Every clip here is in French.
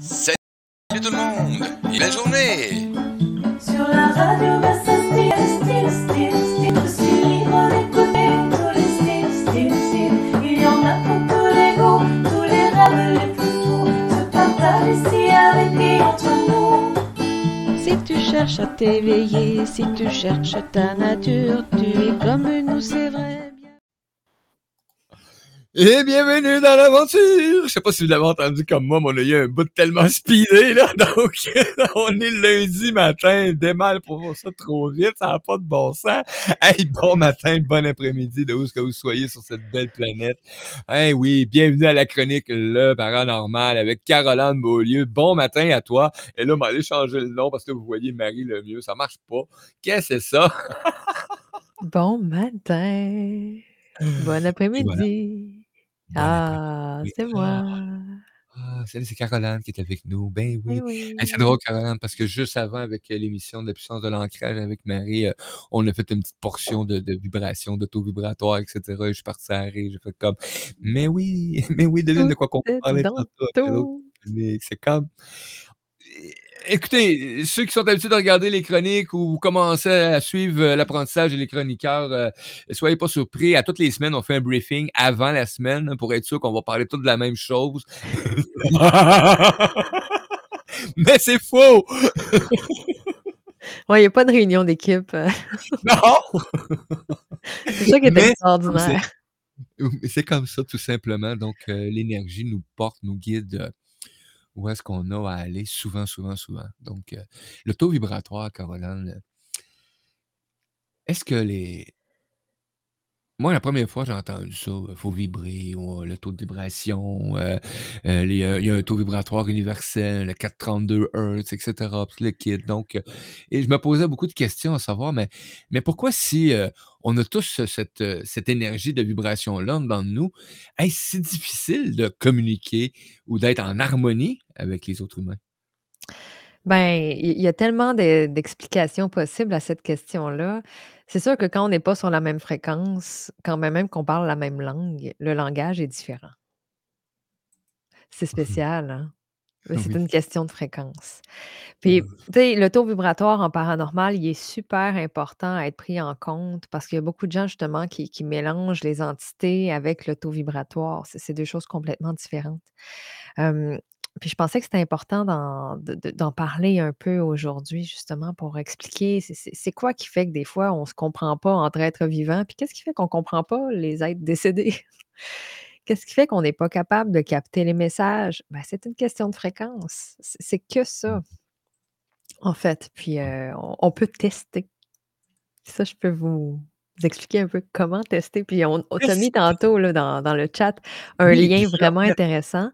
Salut tout le monde et belle journée Sur la radio, bah, style, style, style, style. Je suis libre d'écouter tous les styles, styles, styles. Il y en a pour tous les goûts, tous les rêves les plus fous. Se partage ici avec et entre nous. Si tu cherches à t'éveiller, si tu cherches ta nature, tu es comme nous, c'est vrai. Et bienvenue dans l'aventure! Je sais pas si vous l'avez entendu comme moi, mais on a eu un bout tellement speedé, là. Donc, on est lundi matin, démal pour ça trop vite, ça n'a pas de bon sens. Hey, bon matin, bon après-midi, de où que vous soyez sur cette belle planète. Hey, oui, bienvenue à la chronique Le Paranormal avec Caroline Beaulieu. Bon matin à toi. Et là, on va aller changer le nom parce que vous voyez Marie le mieux, ça marche pas. Qu'est-ce que c'est ça? Bon matin. Bon après-midi. Ah, c'est moi. Ah, salut, c'est Caroline qui est avec nous. Ben Eh oui. Hey, c'est oui. drôle, Caroline, parce que juste avant, avec euh, l'émission de la puissance de l'ancrage avec Marie, euh, on a fait une petite portion de, de vibration, d'auto-vibratoire, etc. Et je suis parti à rire. J'ai fait comme, mais oui, mais oui, devine de quoi qu'on est parlait dans tantôt avec l'autre tout. chronique. C'est comme. Écoutez, ceux qui sont habitués de regarder les chroniques ou commencer à suivre euh, l'apprentissage et les chroniqueurs, euh, soyez pas surpris. À toutes les semaines, on fait un briefing avant la semaine pour être sûr qu'on va parler tous de la même chose. Mais c'est faux! Ouais, il n'y a pas de réunion d'équipe. euh. Non! C'est ça qui est extraordinaire. C'est comme ça, tout simplement. Donc, euh, l'énergie nous porte, nous guide où est-ce qu'on a à aller souvent, souvent, souvent. Donc, euh, le taux vibratoire, Caroline, euh, est-ce que les. Moi, la première fois, j'ai entendu ça, il faut vibrer, ou, le taux de vibration, euh, euh, euh, il y a un taux vibratoire universel, le 432 Hz, etc., tout le kit. Donc, euh, et je me posais beaucoup de questions à savoir, mais, mais pourquoi si euh, on a tous ce- cette, euh, cette énergie de vibration-là dans nous, est-ce si difficile de communiquer ou d'être en harmonie avec les autres humains? Ben, il y a tellement de- d'explications possibles à cette question-là. C'est sûr que quand on n'est pas sur la même fréquence, quand même, même qu'on parle la même langue, le langage est différent. C'est spécial, hein? Mais c'est Oui. une question de fréquence. Puis, Euh, tu sais, le taux vibratoire en paranormal, il est super important à être pris en compte parce qu'il y a beaucoup de gens, justement, qui, qui mélangent les entités avec le taux vibratoire. C'est c'est deux choses complètement différentes. Puis je pensais que c'était important d'en de- de- d'en parler un peu aujourd'hui, justement, pour expliquer c'est c'est- c'est quoi qui fait que des fois, on ne se comprend pas entre êtres vivants, puis qu'est-ce qui fait qu'on ne comprend pas les êtres décédés? Qu'est-ce qui fait qu'on n'est pas capable de capter les messages? Ben, c'est une question de fréquence. C'est c'est que ça, en fait. Puis euh, on, on peut tester. Ça, je peux vous, vous expliquer un peu comment tester. Puis on, on mis tantôt là, dans, dans le chat un Oui, lien vraiment intéressant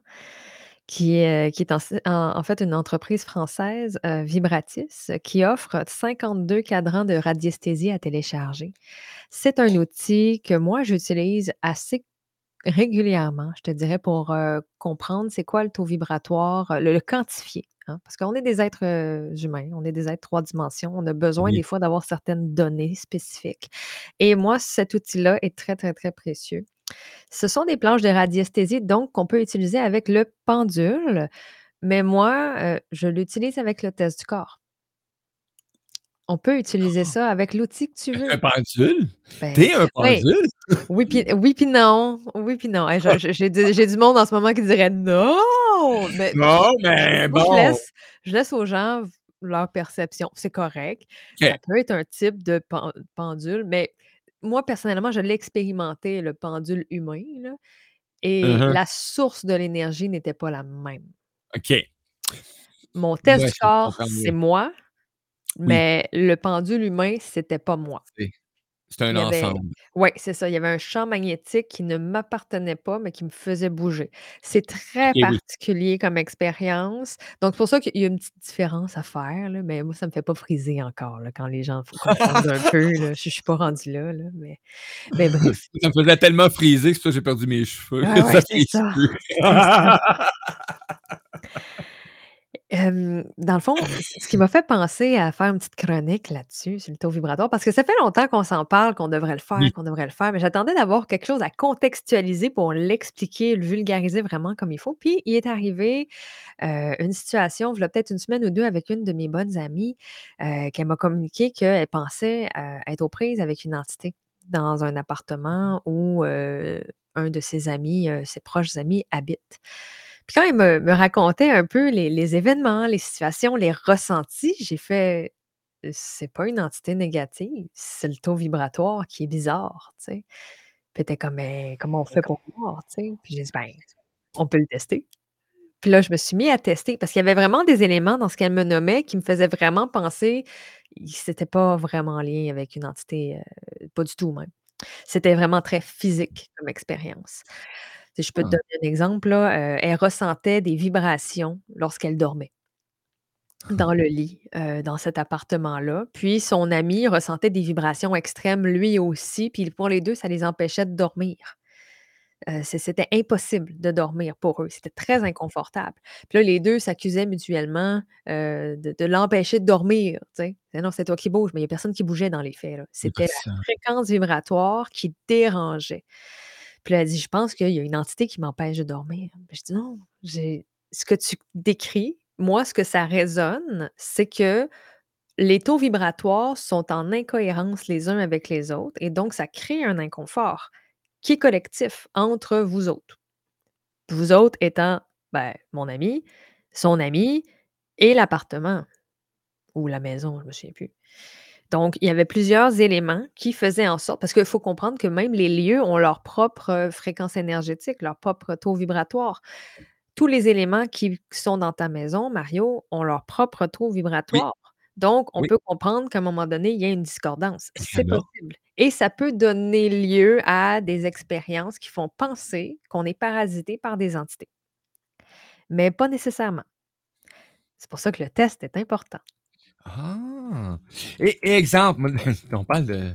qui est, euh, qui est en, en- en fait une entreprise française, euh, Vibratis, qui offre 52 cadrans de radiesthésie à télécharger. C'est un outil que moi, j'utilise assez régulièrement, je te dirais, pour euh, comprendre c'est quoi le taux vibratoire, euh, le, le quantifier. hein, parce qu'on est des êtres euh, humains, on est des êtres trois dimensions, on a besoin Oui. des fois d'avoir certaines données spécifiques. Et moi, cet outil-là est très, très, très précieux. Ce sont des planches de radiesthésie, donc, qu'on peut utiliser avec le pendule, mais moi, euh, je l'utilise avec le test du corps. On peut utiliser ça avec l'outil que tu Un veux. pendule? Ben, T'es un pendule? oui, puis oui, puis non. Oui, puis non. Hey, J'ai du, monde en ce moment qui dirait non. Mais Non, mais je bon. laisse, je laisse aux gens leur perception. C'est correct. Ça peut être un type de pen- pendule, mais moi, personnellement, je l'ai expérimenté, le pendule humain, là, et Mhm. la source de l'énergie n'était pas la même. OK. Mon test Ouais, du je corps, comprends c'est mieux. moi, Oui, mais le pendule humain, c'était pas moi. c'est c'est un ensemble. oui, c'est ça. Il y avait un champ magnétique qui ne m'appartenait pas, mais qui me faisait bouger. C'est très oui. particulier comme expérience. Donc, c'est pour ça qu'il y a une petite différence à faire, là, mais moi, ça me fait pas friser encore, là, quand les gens comprendre un peu. Là. Je ne suis pas rendue là, là, mais, mais bref. Ça me faisait tellement friser, c'est pour ça que j'ai perdu mes cheveux. Ah ouais, ça. ça. Hem, dans le fond, ce qui m'a fait penser à faire une petite chronique là-dessus, sur le taux vibratoire, parce que ça fait longtemps qu'on s'en parle, qu'on devrait le faire, qu'on devrait le faire, mais j'attendais d'avoir quelque chose à contextualiser pour l'expliquer, le vulgariser vraiment comme il faut. Puis il est arrivé, heu, une situation, v'là peut-être une semaine ou 2 avec une de mes bonnes amies, heu, qu'elle m'a communiqué qu'elle pensait, heu, être aux prises avec une entité dans un appartement où, heu, un de ses amis, heu, ses proches amis habitent. Puis quand elle me me racontait un peu les les événements, les situations, les ressentis, j'ai fait: «Heu, c'est pas une entité négative, c'est le taux vibratoire qui est bizarre», tu sais? Puis était comme: «Mais comment on fait pour voir?» tu sais? Puis j'ai dit: «Ben, on peut le tester». Puis là, je me suis mis à tester parce qu'il y avait vraiment des éléments dans ce qu'elle me nommait qui me faisaient vraiment penser c'était pas vraiment en lien avec une entité, heu, pas du tout même. C'était vraiment très physique comme expérience. Je peux te Ah. donner un exemple là, elle ressentait des vibrations lorsqu'elle dormait dans le lit, dans cet appartement-là. Puis son ami ressentait des vibrations extrêmes lui aussi, puis pour les 2, ça les empêchait de dormir. C'était impossible de dormir pour eux, c'était très inconfortable. Puis là, les 2 s'accusaient mutuellement, de de l'empêcher de dormir, tu sais. «Mais non, c'est toi qui bouges», mais il y a personne qui bougeait dans les faits, C'était la fréquence vibratoire qui dérangeait. Puis elle dit: «Je pense qu'il y a une entité qui m'empêche de dormir». Je dis: «Non, ce que tu décris, moi, ce que ça résonne, c'est que les taux vibratoires sont en incohérence les uns avec les autres et donc ça crée un inconfort qui est collectif entre vous autres». Vous autres étant, ben, mon ami, son ami et l'appartement ou la maison, je me souviens plus. Donc il y avait plusieurs éléments qui faisaient en sorte parce qu'il faut comprendre que même les lieux ont leur propre, heu, fréquence énergétique, leur propre taux vibratoire. Tous les éléments qui sont dans ta maison, Mario, ont leur propre taux Oui. vibratoire. Donc on Oui. peut comprendre qu'à un moment donné, il y a une discordance. C'est possible et ça peut donner lieu à des expériences qui font penser qu'on est parasité par des entités. Mais pas nécessairement. C'est pour ça que le test est important. Ah! Et exemple, on parle de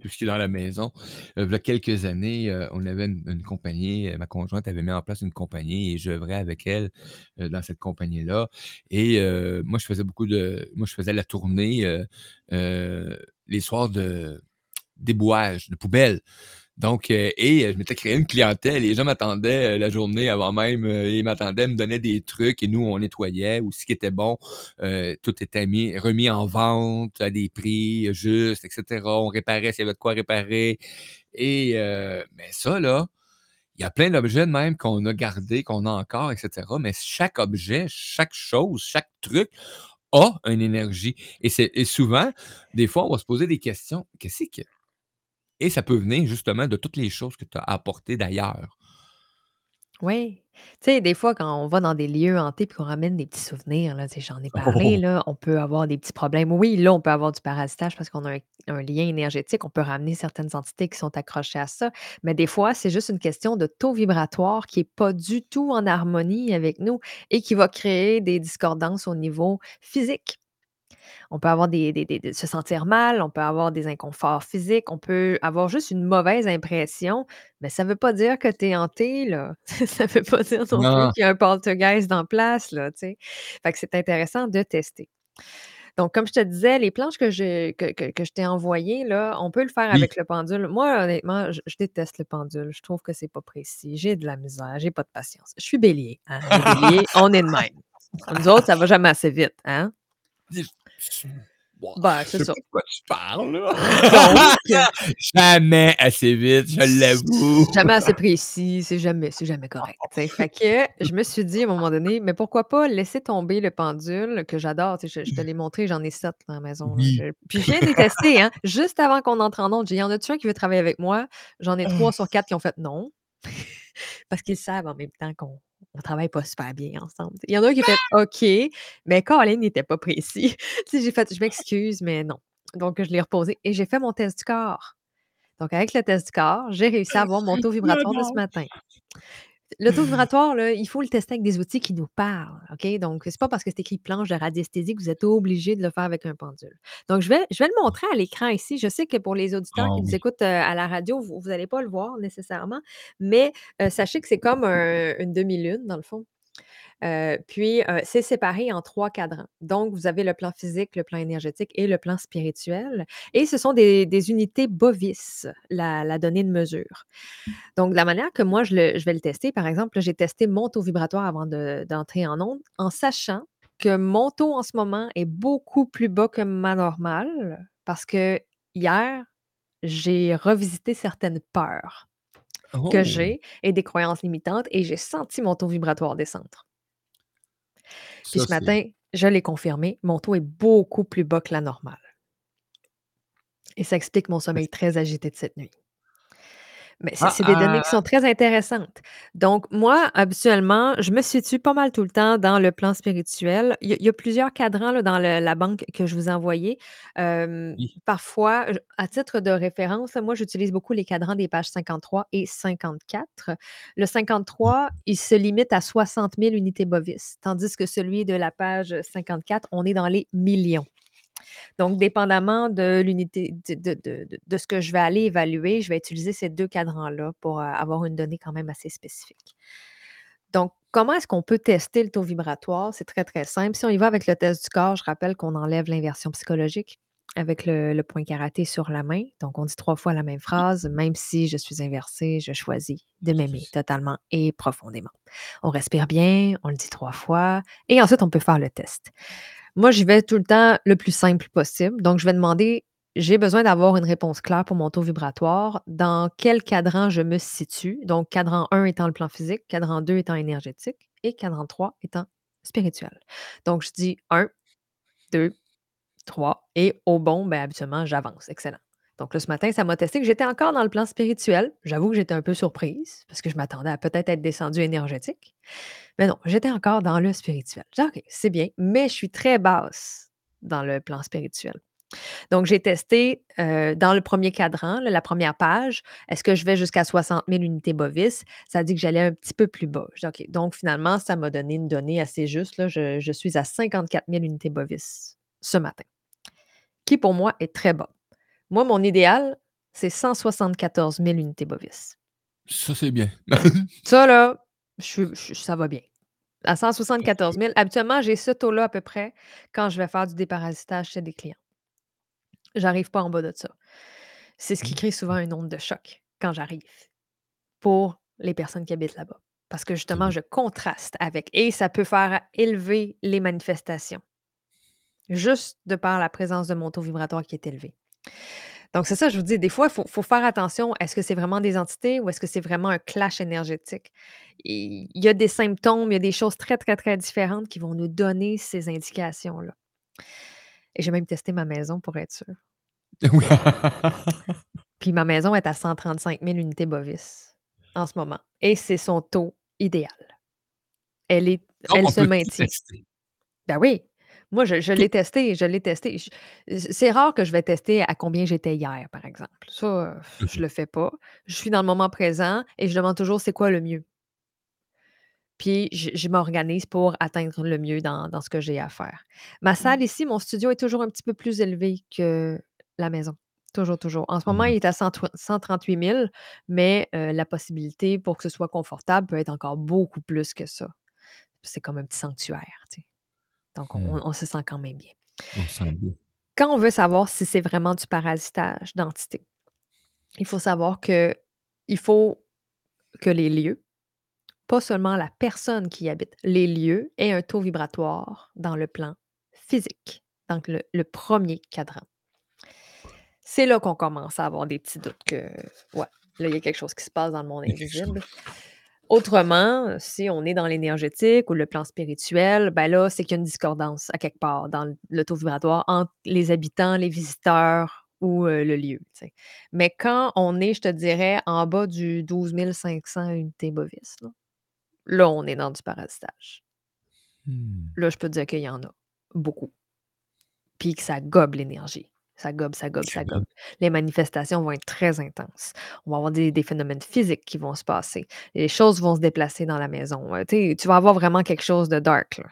tout ce qui est dans la maison. Heu, v'là quelques années, heu, on avait une compagnie, heu, ma conjointe avait mis en place une compagnie et j'œuvrais avec elle, dans cette compagnie-là et moi je faisais beaucoup de moi je faisais la tournée, les soirs de d'ébouage, de poubelles. Donc heu et heu, je m'étais créé une clientèle. Les gens m'attendaient, heu, la journée avant même, ils m'attendaient, me donnaient des trucs et nous, on nettoyait ou ce qui était bon, tout était mis remis en vente à des prix justes et cetera. On réparait s'il y avait de quoi réparer et mais ça là, il y a plein d'objets de même qu'on a gardés, qu'on a encore et cetera, mais chaque objet, chaque chose, chaque truc a une énergie et et souvent, des fois, on va se poser des questions: «Qu'est-ce que» et ça peut venir justement de toutes les choses que tu as apportées d'ailleurs. Oui. Tu sais, des fois, quand on va dans des lieux hantés puis qu'on ramène des petits souvenirs, là, tu sais, j'en ai parlé, là, on peut avoir des petits problèmes. Oui, là, on peut avoir du parasitage parce qu'on a un un lien énergétique. On peut ramener certaines entités qui sont accrochées à ça. Mais des fois, c'est juste une question de taux vibratoire qui est pas du tout en harmonie avec nous et qui va créer des discordances au niveau physique. On peut avoir des des des des se sentir mal, on peut avoir des inconforts physiques, on peut avoir juste une mauvaise impression, mais ça veut pas dire que tu es hanté, là. Ça veut pas dire non plus qu'il y a un poltergeist en place, là, tu sais? Fait que c'est intéressant de tester. Donc comme je te disais, les planches que je que que que je t'ai envoyées, là, on peut le faire Oui. avec le pendule. Moi, honnêtement, je je déteste le pendule. Je trouve que c'est pas précis. J'ai de la misère, j'ai pas de patience. Je suis Bélier, hein? Les Béliers, on est de même. Nous autres, ça va jamais assez vite, hein? Bon, Ben, je c'est sais ça. pas de quoi tu parles, là. Donc Jamais assez vite, je l'avoue. Jamais assez précis, c'est jamais c'est jamais correct? Fait que je me suis dit à un moment donné: «Mais pourquoi pas laisser tomber le pendule?» que j'adore, tu sais? Je je te l'ai montré, j'en ai 7 dans la maison, là. Oui. Je puis je viens de les tester, hein, juste avant qu'on entre en ondes. J'ai dit: «Y en a-tu un qui veut travailler avec moi?» J'en ai 3 sur 4 qui ont fait: «Non». Parce qu'ils savent en même temps qu'on on travaille pas super bien ensemble. Il y en a un qui a fait: «OK», mais Colin, il était pas précis. J'ai fait: «Je m'excuse, mais non». Donc je l'ai reposé et j'ai fait mon test du corps. Donc avec le test du corps, j'ai réussi à avoir mon taux vibratoire de ce matin. Le taux vibratoire, là, il faut le tester avec des outils qui nous parlent, OK? Donc c'est pas parce que c'est écrit planche de radiesthésie que vous êtes obligé de le faire avec un pendule. Donc je vais je vais le montrer à l'écran ici. Je sais que pour les auditeurs Ah qui nous écoutent, heu, à la radio, vous vous allez pas le voir nécessairement, mais heu, sachez que c'est comme un une demi-lune dans le fond. Euh, puis, euh, c'est séparé en trois cadrans. Donc, vous avez le plan physique, le plan énergétique et le plan spirituel. Et ce sont des, des unités bovis, la, la donnée de mesure. Donc, la manière que moi, je, le- je vais le tester, par exemple, j'ai testé mon taux vibratoire avant de- d'entrer en onde, en sachant que mon taux en ce moment est beaucoup plus bas que ma normale, parce que hier, j'ai revisité certaines peurs que Oh! j'ai et des croyances limitantes et j'ai senti mon taux vibratoire descendre. Puis Ça, ce matin, je l'ai confirmé, mon taux est beaucoup plus bas que la normale. Et ça explique mon sommeil très agité de cette nuit. Mais c'est ah, c'est des données qui ah, sont très intéressantes. Donc, moi, habituellement, je me situe pas mal tout le temps dans le plan spirituel. Il y a, il y a plusieurs cadrans là, dans le- la banque que je vous ai. Euh, oui. parfois, à titre de référence, moi, j'utilise beaucoup les cadrans des pages 53 et 54. Le 53, il se limite à 60 000 unités bovis, tandis que celui de la page 54, on est dans les millions. Donc, dépendamment de l'unité, de, de- de- ce que je vais aller évaluer, je vais utiliser ces deux cadrans-là pour euh, avoir une donnée quand même assez spécifique. Donc, comment est-ce qu'on peut tester le taux vibratoire? C'est très, très simple. Si on y va avec le test du corps, je rappelle qu'on enlève l'inversion psychologique avec le, le point karaté sur la main. Donc, on dit trois fois la même phrase, même si je suis inversée, je choisis de m'aimer totalement et profondément. On respire bien, on le dit trois fois, et ensuite, on peut faire le test. Moi, j'y vais tout le temps le plus simple possible. Donc, je vais demander, j'ai besoin d'avoir une réponse claire pour mon taux vibratoire. Dans quel cadran je me situe? Donc, cadran 1 étant le plan physique, cadran 2 étant énergétique et cadran 3 étant spirituel. Donc, je dis 1, 2, 3 et au bon, ben, habituellement, j'avance. Excellent. Donc là, ce matin, ça m'a testé que j'étais encore dans le plan spirituel. J'avoue que j'étais un peu surprise parce que je m'attendais à peut-être être descendue énergétique. Mais non, j'étais encore dans le spirituel. J'ai dit, OK, c'est bien, mais je suis très basse dans le plan spirituel. Donc, j'ai testé euh, dans le premier cadran, la première page, est-ce que je vais jusqu'à 60 000 unités bovis? Ça dit que j'allais un petit peu plus bas. J'ai dit, OK, donc finalement, ça m'a donné une donnée assez juste. Je, je suis à 54 000 unités bovis ce matin, qui pour moi est très bas. Moi, mon idéal, c'est 174 000 unités bovis. Ça, c'est bien. Ça, là, je suis- je- ça va bien. À 174 000. Habituellement, j'ai ce taux-là à peu près quand je vais faire du déparasitage chez des clients. J'arrive pas en bas de ça. C'est ce qui crée souvent une onde de choc quand j'arrive pour les personnes qui habitent là-bas. Parce que justement, je contraste avec. Et ça peut faire élever les manifestations. Juste de par la présence de mon taux vibratoire qui est élevé. Donc, c'est ça, je vous dis, des fois, il faut, faut faire attention. Est-ce que c'est vraiment des entités ou est-ce que c'est vraiment un clash énergétique? Il y a des symptômes, il y a des choses très, très, très différentes qui vont nous donner ces indications-là. Et j'ai même testé ma maison pour être sûre. Oui. Puis ma maison est à 135 000 unités bovis en ce moment. Et c'est son taux idéal. Elle, est, Donc, elle on se peut tout maintient. tester. Ben oui. Moi, je, je l'ai testé, je l'ai testé. Je- C'est rare que je vais tester à combien j'étais hier, par exemple. Ça, euh, je le fais pas. Je suis dans le moment présent et je demande toujours c'est quoi le mieux. Puis je, je m'organise pour atteindre le mieux dans, dans ce que j'ai à faire. Ma salle ici, mon studio est toujours un petit peu plus élevé que la maison. Toujours, toujours. En ce moment, Mm. il est à 100 138 000, mais euh, la possibilité pour que ce soit confortable peut être encore beaucoup plus que ça. C'est comme un petit sanctuaire. tu sais. Donc, on, Mm. on se sent quand même bien. On sent bien. Quand on veut savoir si c'est vraiment du parasitage d'entité, il faut savoir que il faut que les lieux, pas seulement la personne qui y habite, les lieux aient un taux vibratoire dans le plan physique, donc le, le premier cadran. C'est là qu'on commence à avoir des petits doutes que, ouais, là, il y a quelque chose qui se passe dans le monde invisible. Autrement, si on est dans l'énergétique ou le plan spirituel, ben là, c'est qu'il y a une discordance à quelque part dans le- taux vibratoire entre les habitants, les visiteurs ou euh, le lieu. Mais quand on est, je te dirais, en bas du 12 500 unités bovis, là, là, on est dans du parasitage. Hmm. Là, je peux te dire qu'il y en a beaucoup. Puis que ça gobe l'énergie. Ça gobe, ça gobe, ça gobe. Les manifestations vont être très intenses. On va avoir des, des phénomènes physiques qui vont se passer. Les choses vont se déplacer dans la maison. Euh, tu vas avoir vraiment quelque chose de dark. là.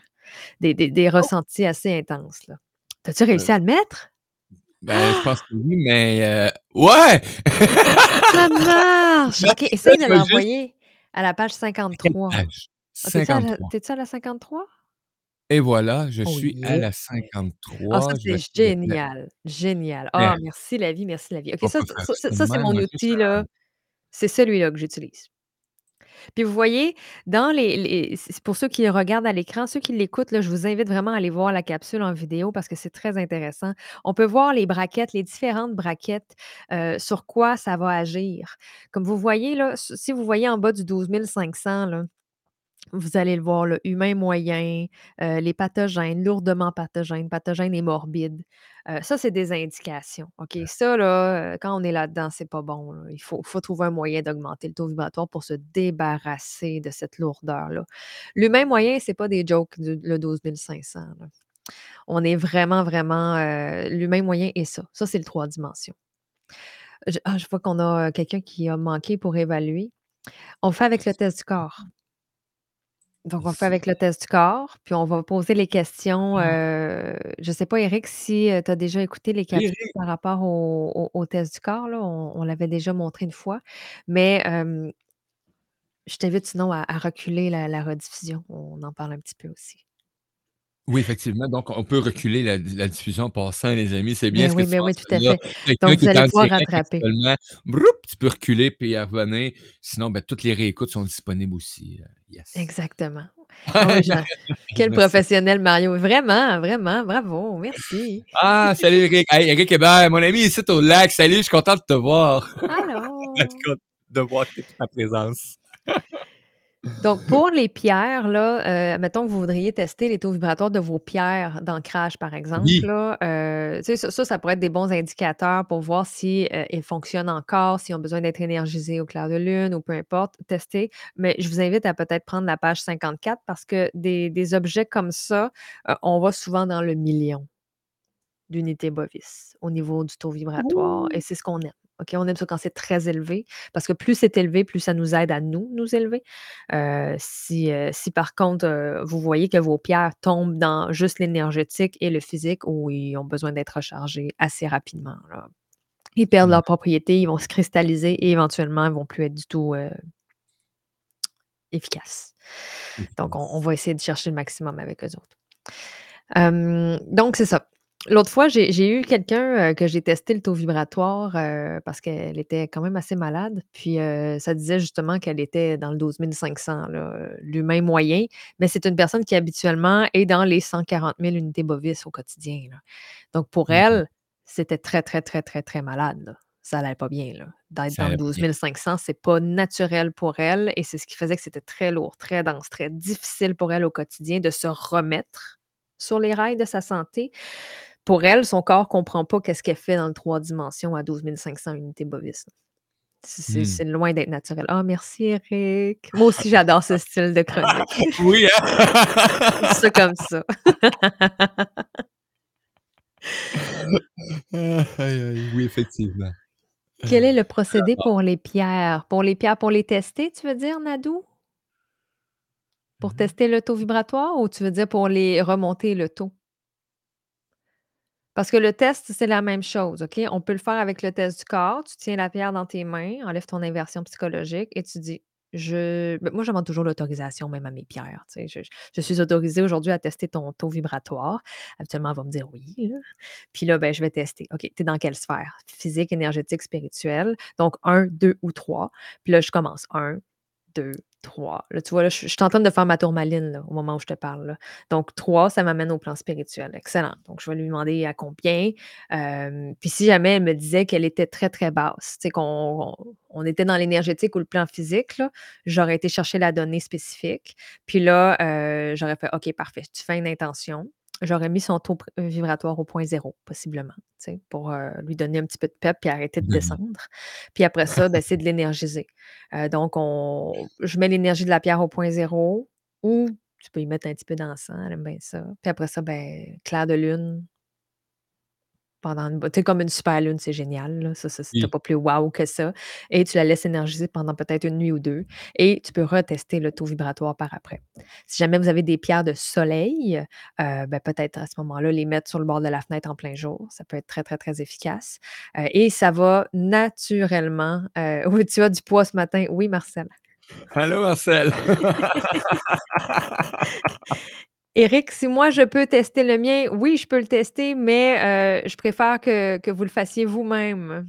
Des, des- des ressentis assez intenses. T'as-tu réussi à le mettre? Ben, je pense que oui, mais euh, ouais! Ça marche! OK, essaye de l'envoyer à la page 53. Page? Ah, tu es-tu à la 53. Et voilà, je Oh suis à yeah! la Ah ça, 53, je c'est génial, génial. Ah merci la vie, merci la vie. OK, On ça peut ça faire ça ça de ça, c'est mon outil ça là, c'est celui-là que j'utilise. Puis vous voyez, dans les les c c'est pour ceux qui regardent à l'écran, ceux qui l'écoutent là, je vous invite vraiment à aller voir la capsule en vidéo parce que c'est très intéressant. On peut voir les braquettes, les différentes braquettes, heu, sur quoi ça va agir. Comme vous voyez là, s si vous voyez en bas du 12 500 là, vous allez le voir là, humain moyen, heu, les pathogènes, lourdement pathogènes, pathogènes et morbides. Heu, ça, c'est des indications, OK? Ça là, heu, quand on est là-dedans, c'est pas bon là. Il faut faut trouver un moyen d'augmenter le taux vibratoire pour se débarrasser de cette lourdeur-là. L'humain moyen, c'est pas des jokes du le 12 500 là. On est vraiment, vraiment, l'humain moyen est ça. Ça, c'est le 3 dimensions. Je ah, je vois qu'on a, quelqu'un qui a manqué pour évaluer. On fait avec le test du corps. Donc on fait avec le test du corps, puis on va poser les questions, heu, je sais pas Éric si, heu, tu as déjà écouté les capsules Éric! par rapport au au au test du corps là, on on l'avait déjà montré une fois, mais je t'invite sinon à à reculer la la rediffusion, on en parle un petit peu aussi. Oui, effectivement, donc on peut reculer la la diffusion en passant les amis, c'est bien Beh ce que oui, tu beh oui, tout à fait. Quelqu'un Donc qui vous est allez pouvoir direct rattraper. actuellement, tu peux reculer puis revenir. Sinon, ben, toutes les réécoutes sont disponibles aussi, heu, yes. Exactement. Ah je quel Merci. professionnel Mario, vraiment, vraiment, bravo, merci. Ah! Salut Éric. Hey, Éric Hébert, mon ami ici au lac. Salut, je suis content de te voir. En tout Allô! cas, de voir ta présence. Donc pour les pierres là, heu, mettons que vous voudriez tester les taux vibratoires de vos pierres d'ancrage par exemple Oui. là, sais ça ça, ça pourrait être des bons indicateurs pour voir si, heu, elles fonctionnent encore, si ont besoin d'être énergisées au clair de lune ou peu importe, tester. Mais je vous invite à peut-être prendre la page 54 parce que des des objets comme ça, on va souvent dans le million d'unités Bovis au niveau du taux vibratoire et c'est ce qu'on aime. OK? On aime ça quand c'est très élevé parce que plus c'est élevé, plus ça nous aide à nous, nous élever. Si, si par contre, vous voyez que vos pierres tombent dans juste l'énergétique et le physique, où ils ont besoin d'être rechargés assez rapidement là. Ils perdent Mmh. leurs propriétés, ils vont se cristalliser et éventuellement, ils vont plus être du tout, efficaces. Donc on on va essayer de chercher le maximum avec eux autres. Donc c'est ça. L'autre fois, j'ai j'ai eu quelqu'un, heu, que j'ai testé le taux vibratoire, heu, parce qu'elle était quand même assez malade, puis, heu, ça disait justement qu'elle était dans le 12 500 là, heu, l'humain moyen, mais c'est une personne qui habituellement est dans les 140 000 unités Bovis au quotidien là. Donc pour Mmh mh. elle, c'était très, très, très, très, très malade là. Ça allait pas bien là. D'être Ça dans le allait pas 12 bien. 500, c'est pas naturel pour elle et c'est ce qui faisait que c'était très lourd, très dense, très difficile pour elle au quotidien de se remettre sur les rails de sa santé. Pour elle, son corps comprend pas qu'est-ce qu'elle fait dans le 3 dimensions à 12 500 unités Bovis. C c'est loin d'être naturel. Ah merci Éric! Moi aussi j'adore ce style de chronique. Oui, hein? Ça comme ça. Ah, oui, effectivement. Quel est le procédé Alors pour les pierres? Pour les pierres pour les tester, tu veux dire, Nadou? Pour mh. tester le taux vibratoire ou tu veux dire pour les remonter le taux? Parce que le test, c'est la même chose, OK? On peut le faire avec le test du corps. Tu tiens la pierre dans tes mains, enlèves ton inversion psychologique et tu dis: «Je» ben, moi, je demande toujours l'autorisation même à mes pierres, tu sais. Je suis autorisée aujourd'hui à tester ton taux vibratoire. Habituellement, elle va me dire: «Oui». Puis là, ben, je vais tester. OK, tu es dans quelle sphère? Physique, énergétique, spirituelle. Donc 1-2 ou 3. Puis là, je commence 1-2-3. Là, tu vois, là, je suis en train de faire ma tourmaline, là, au moment où je te parle. Donc 3, ça m'amène au plan spirituel. Excellent. Donc je vais lui demander à combien. Hem, puis si jamais elle me disait qu'elle était très, très basse, tu sais, qu'on on était dans l'énergétique ou le plan physique, j'aurais été chercher la donnée spécifique. Puis là, heu, j'aurais fait: «OK, parfait». Tu fais une intention. J'aurais mis son taux pr vibratoire au point 0 possiblement, pour, heu, lui donner un petit peu de pep puis arrêter de Mmh mh. descendre. Puis après ça, ben, c'est de l'énergiser. Heu, donc on je mets l'énergie de la pierre au point 0 ou tu peux y mettre un petit peu d'encens, elle aime bien ça. Puis après ça, ben, clair de lune pendant une tu sais, comme une super lune, c'est génial, là. Ça ça Oui. pas plus wow que ça et tu la laisses énergiser pendant peut-être 1 nuit ou 2 et tu peux retester le taux vibratoire par après. Si jamais vous avez des pierres de soleil, heu, ben, peut-être à ce moment-là, les mettre sur le bord de la fenêtre en plein jour. Ça peut être très, très, très efficace, heu et ça va naturellement, heu oui, tu as du poids ce matin. Oui, Marcel? Allô, Marcel? Éric, si moi je peux tester le mien, oui, je peux le tester, mais heu, je préfère que que vous le fassiez vous-même.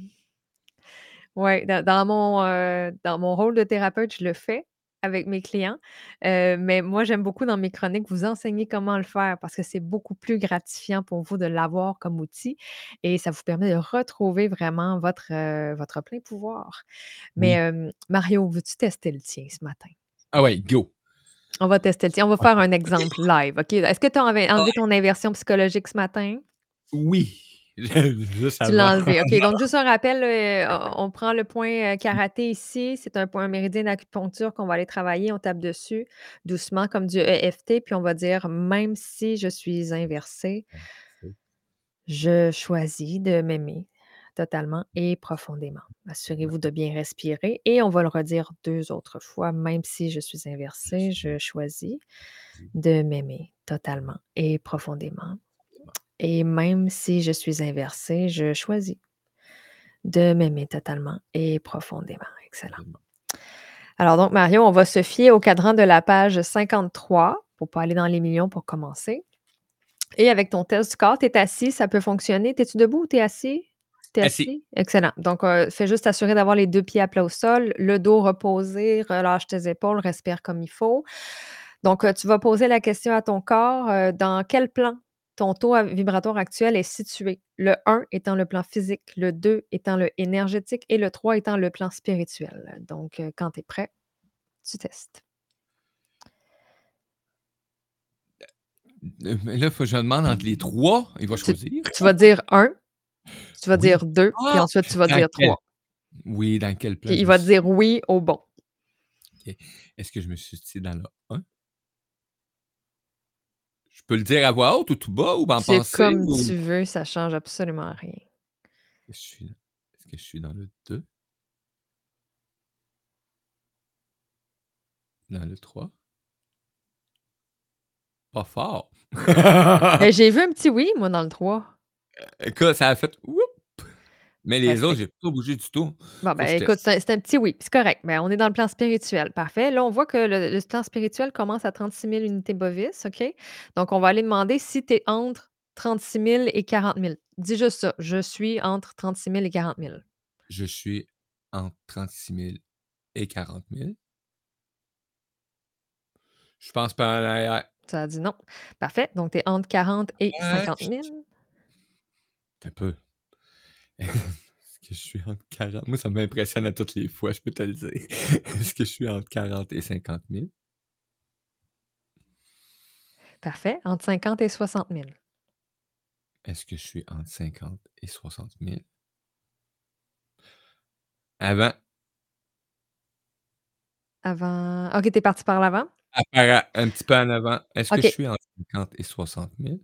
Ouais, dans dans mon, heu, dans mon rôle de thérapeute, je le fais avec mes clients, heu, mais moi, j'aime beaucoup dans mes chroniques vous enseigner comment le faire parce que c'est beaucoup plus gratifiant pour vous de l'avoir comme outil et ça vous permet de retrouver vraiment votre, plein pouvoir. Mais, Oui. Mario, veux-tu tester le tien ce matin? Ah ouais, go. On va tester le tien. On va faire un exemple live, OK? Est-ce que tu as enlevé enlevé ton inversion psychologique ce matin? Oui, juste Tu l'as avant. enlevé, OK. Donc juste un rappel, heu, on prend le point, heu, karaté ici. C'est un point un méridien d'acupuncture qu'on va aller travailler. On tape dessus doucement comme du EFT, puis on va dire: «Même si je suis inversé, je choisis de m'aimer totalement et profondément». Assurez-vous de bien respirer et on va le redire 2 autres fois: «Même si je suis inversé, je choisis de m'aimer totalement et profondément et même si je suis inversé, je choisis de m'aimer totalement et profondément». Excellent. Alors donc Mario, on va se fier au cadran de la page 53 pour pas aller dans les millions pour commencer et avec ton test du corps, tu es assis, ça peut fonctionner. Es-tu debout ou tu es assis? Assis. assis? Excellent. Donc, heu, fais juste t'assurer d'avoir les 2 pieds à plat au sol, le dos reposé, relâche tes épaules, respire comme il faut. Donc, heu, tu vas poser la question à ton corps, heu, dans quel plan ton taux vibratoire actuel est situé? Le 1 étant le plan physique, le 2 étant le énergétique et le 3 étant le plan spirituel. Donc, quand tu es prêt, tu testes. Là, faut que je demande entre les 3, il va Tu choisir. tu vas dire 1, tu vas Oui. dire 2, puis Ah! ensuite tu vas Dans dire quel 3. oui, dans quel plan Puis il va suis dire oui au bon. Est-ce que je me suis situé dans le 1? Je peux le dire à voix haute ou tout bas ou en C'est pensée comme ou tu veux, ça change absolument rien. je suis est-ce que je suis dans le 2? Dans le 3? Pas fort. Mais j'ai vu un petit oui, moi, dans le 3. Écoute, ça a fait «whoop» mais les autres, c'est j'ai pas bougé du tout. bon, ben, écoute, c'est un petit oui, c'est correct. Ben, on est dans le plan spirituel, parfait. Là, on voit que le le plan spirituel commence à 36 000 unités bovis, OK? Donc on va aller demander si tu es entre 36 000 et 40 000. Dis juste ça: «Je suis entre 36 000 et 40 000». Je suis entre 36 000 et 40 000. Je pense par en arrière. Ça a dit non. Parfait, donc tu es entre 40 et Ah, 50 ch 000. Un peu. Est-ce que je suis entre 40 moi, ça m'impressionne à toutes les fois, je peux te le dire. Est-ce que je suis entre 40 et 50 000? Parfait, entre 50 et 60 000. Est-ce que je suis entre 50 et 60 000? Avant. Avant OK, tu es parti par l'avant? Appara un petit peu en avant. Est-ce que je suis entre 50 et 60 000?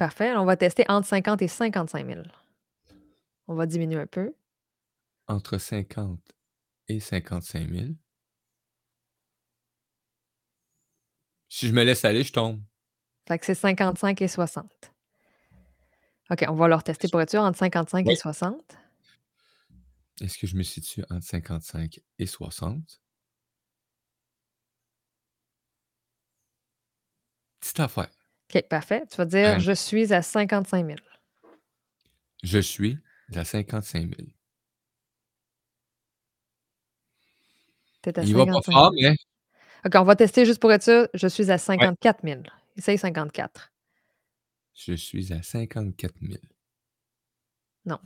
Parfait, on va tester entre 50 et 55 000. On va diminuer un peu. Entre 50 et 55 000. Si je me laisse aller, je tombe. Fait que c'est 55 et 60. OK, on va le retester pour être sûr, entre 55 et Oui. 60. Est-ce que je me situe entre 55 et 60? Petite affaire. OK, parfait. Tu vas dire: Vraiment. «Je suis à 55 000». Je suis à 55 000. Tu es à Il va pas 55 fort, 000. mais OK, on va tester juste pour être sûr. Je suis à Ouais. 54 000. Essaye 54. Je suis à 54 000. Non.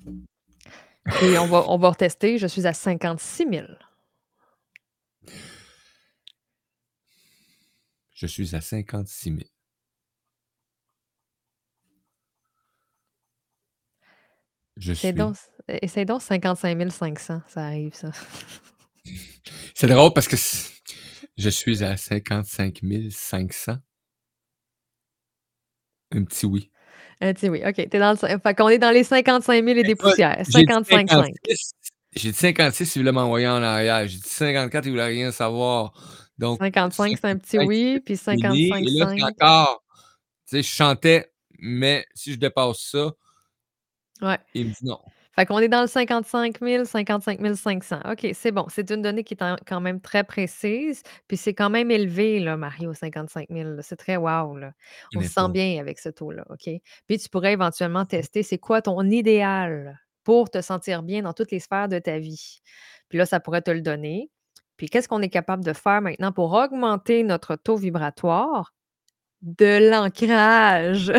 Et on va on va retester. Je suis à 56 000. Je suis à 56 000. Je Essaye suis donc essaye donc 55 500, ça arrive ça. C'est drôle parce que je suis à 55 500. Un petit oui. Un petit oui, OK. Tu es dans le cin fait qu'on est dans les 55 000 et des Écoute, poussières. j'ai dit 55 5. 56 j'ai dit 56, il voulait m'envoyer en arrière. J'ai dit 54, il voulait rien savoir. Donc 55, c'est un petit 55, oui, puis fini 55 et là, 5. encore tu sais, je chantais, mais si je dépasse ça Ouais. il me dit: «Non». Fait qu'on est dans le 55 000, 55 500. OK, c'est bon. C'est une donnée qui est en quand même très précise, puis c'est quand même élevé là, Mario, 55 000 là. C'est très wow là. On se sent pas. bien avec ce taux-là, OK? Puis tu pourrais éventuellement tester c'est quoi ton idéal pour te sentir bien dans toutes les sphères de ta vie? Puis là, ça pourrait te le donner. Puis qu'est-ce qu'on est capable de faire maintenant pour augmenter notre taux vibratoire? De l'ancrage.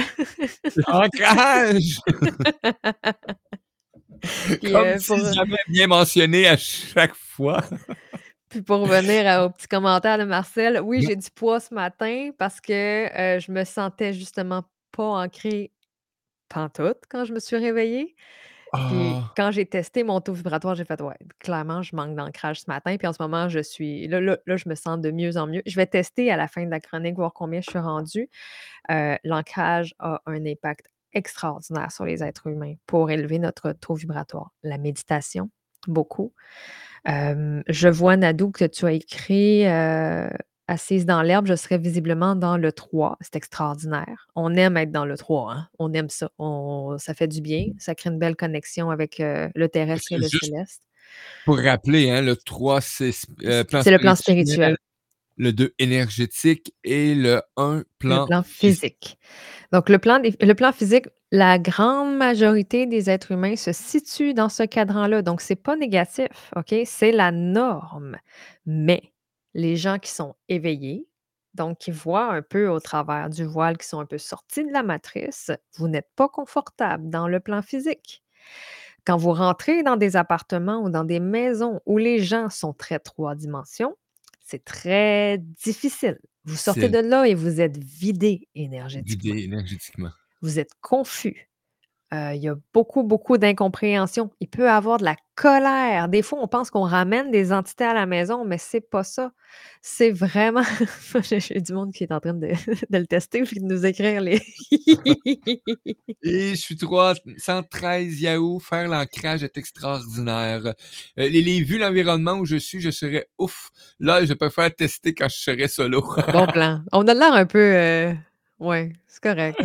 L'ancrage! Comme heu, si pour, jamais bien mentionné à chaque fois. Puis pour revenir à au petit commentaire de Marcel, oui, j'ai du poids ce matin parce que, heu, je me sentais justement pas ancrée pantoute quand je me suis réveillée. Puis Ah! quand j'ai testé mon taux vibratoire, j'ai fait: «Ouais, clairement, je manque d'ancrage ce matin». Puis en ce moment, je suis là là là, je me sens de mieux en mieux. Je vais tester à la fin de la chronique, voir combien je suis rendue. Heu, l'ancrage a un impact extraordinaire sur les êtres humains pour élever notre taux vibratoire. La méditation, beaucoup. Hem, je vois, Nadou, que tu as écrit, heu: «Assise dans l'herbe, je serais visiblement dans le 3». C'est extraordinaire. On aime être dans le 3, hein? On aime ça. On ça fait du bien. Ça crée une belle connexion avec, heu, le terrestre et le juste céleste. pour rappeler, hein, le 3, c'est sp C heu, plan c'est le plan spirituel, le 2 énergétique et le 1 Le plan plan physique. Donc le plan des le plan physique, la grande majorité des êtres humains se situent dans ce cadran-là, donc c'est pas négatif, OK? C'est la norme. Mais les gens qui sont éveillés, donc qui voient un peu au travers du voile, qui sont un peu sortis de la matrice, vous n'êtes pas confortable dans le plan physique. Quand vous rentrez dans des appartements ou dans des maisons où les gens sont très 3 dimensions, c'est très difficile. Vous sortez de là et vous êtes vidé énergétiquement. Vidé énergétiquement. Vous êtes confus. Heu, il y a beaucoup, beaucoup d'incompréhension. Il peut avoir de la colère. Des fois, on pense qu'on ramène des entités à la maison, mais c'est pas ça. C'est vraiment j'ai du monde qui est en train de de le tester puis de nous écrire les Et je suis 313 Yahoo, faire l'ancrage est extraordinaire. Heu, les les vu l'environnement où je suis, je serais ouf. Là, je préfère tester quand je serai solo. Bon plan. On a l'air un peu, heu ouais, c'est correct.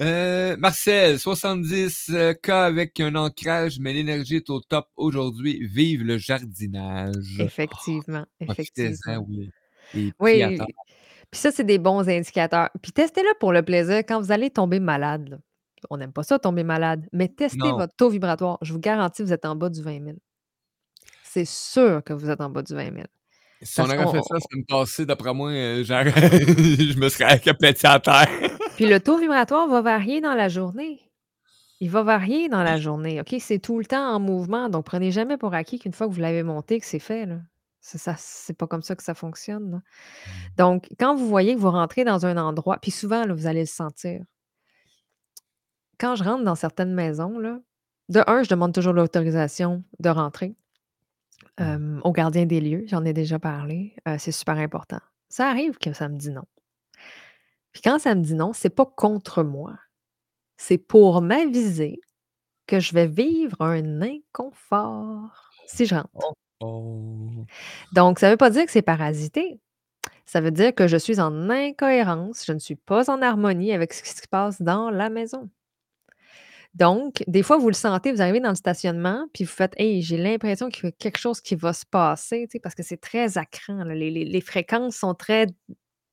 Heu, Marcel, 70, heu, cas avec un ancrage, mais l'énergie est au top aujourd'hui. Vive le jardinage. Effectivement, Profitez-en, effectivement. oui. Et à terre. Oui, puis ça, c'est des bons indicateurs. Puis testez-le pour le plaisir quand vous allez tomber malade, là. On n'aime pas ça tomber malade, mais testez Non. votre taux vibratoire. Je vous garantis, vous êtes en bas du 20 000. C'est sûr que vous êtes en bas du 20 000. Si on aurait fait ça la semaine passée, d'après moi, j'aurais je me serais aplaati à terre. Puis le taux vibratoire va varier dans la journée. Il va varier dans la journée, OK? C'est tout le temps en mouvement, donc prenez jamais pour acquis qu'une fois que vous l'avez monté, que c'est fait, là. C'est ça c'est pas comme ça que ça fonctionne, là. Mmh. Donc quand vous voyez que vous rentrez dans un endroit puis souvent, là, vous allez le sentir. Quand je rentre dans certaines maisons, là, de 1, je demande toujours l'autorisation de rentrer. Mmh. Hem, au gardien des lieux, j'en ai déjà parlé, heu, c'est super important. Ça arrive que ça me dit non. Puis quand ça me dit non, c'est pas contre moi. C'est pour m'aviser que je vais vivre un inconfort si je rentre. Oh oh! Donc ça veut pas dire que c'est parasité. Ça veut dire que je suis en incohérence, je ne suis pas en harmonie avec ce qui se passe dans la maison. Donc, des fois, vous le sentez, vous arrivez dans le stationnement, puis vous faites: «Hey, j'ai l'impression qu'il y a quelque chose qui va se passer», tu sais, parce que c'est très là, les les les fréquences sont très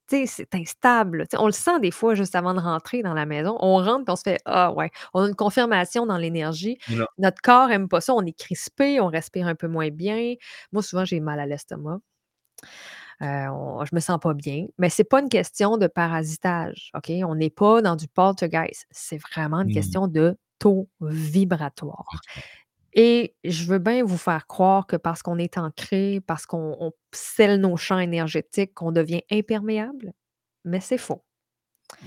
tu sais, c'est instable, tu sais, on le sent des fois juste avant de rentrer dans la maison. On rentre, puis on se fait: «Ah ouais», on a une confirmation dans l'énergie. Non. Notre corps aime pas ça, on est crispé, on respire un peu moins bien. Moi, souvent, j'ai mal à l'estomac. Heu, on je me sens pas bien, mais c'est pas une question de parasitage, OK? On n'est pas dans du poltergeist. C'est vraiment une Mmh. question de taux vibratoire Vibratoire. Et je veux bien vous faire croire que parce qu'on est ancré, parce qu'on on scelle nos champs énergétiques, qu'on devient imperméable, mais c'est faux.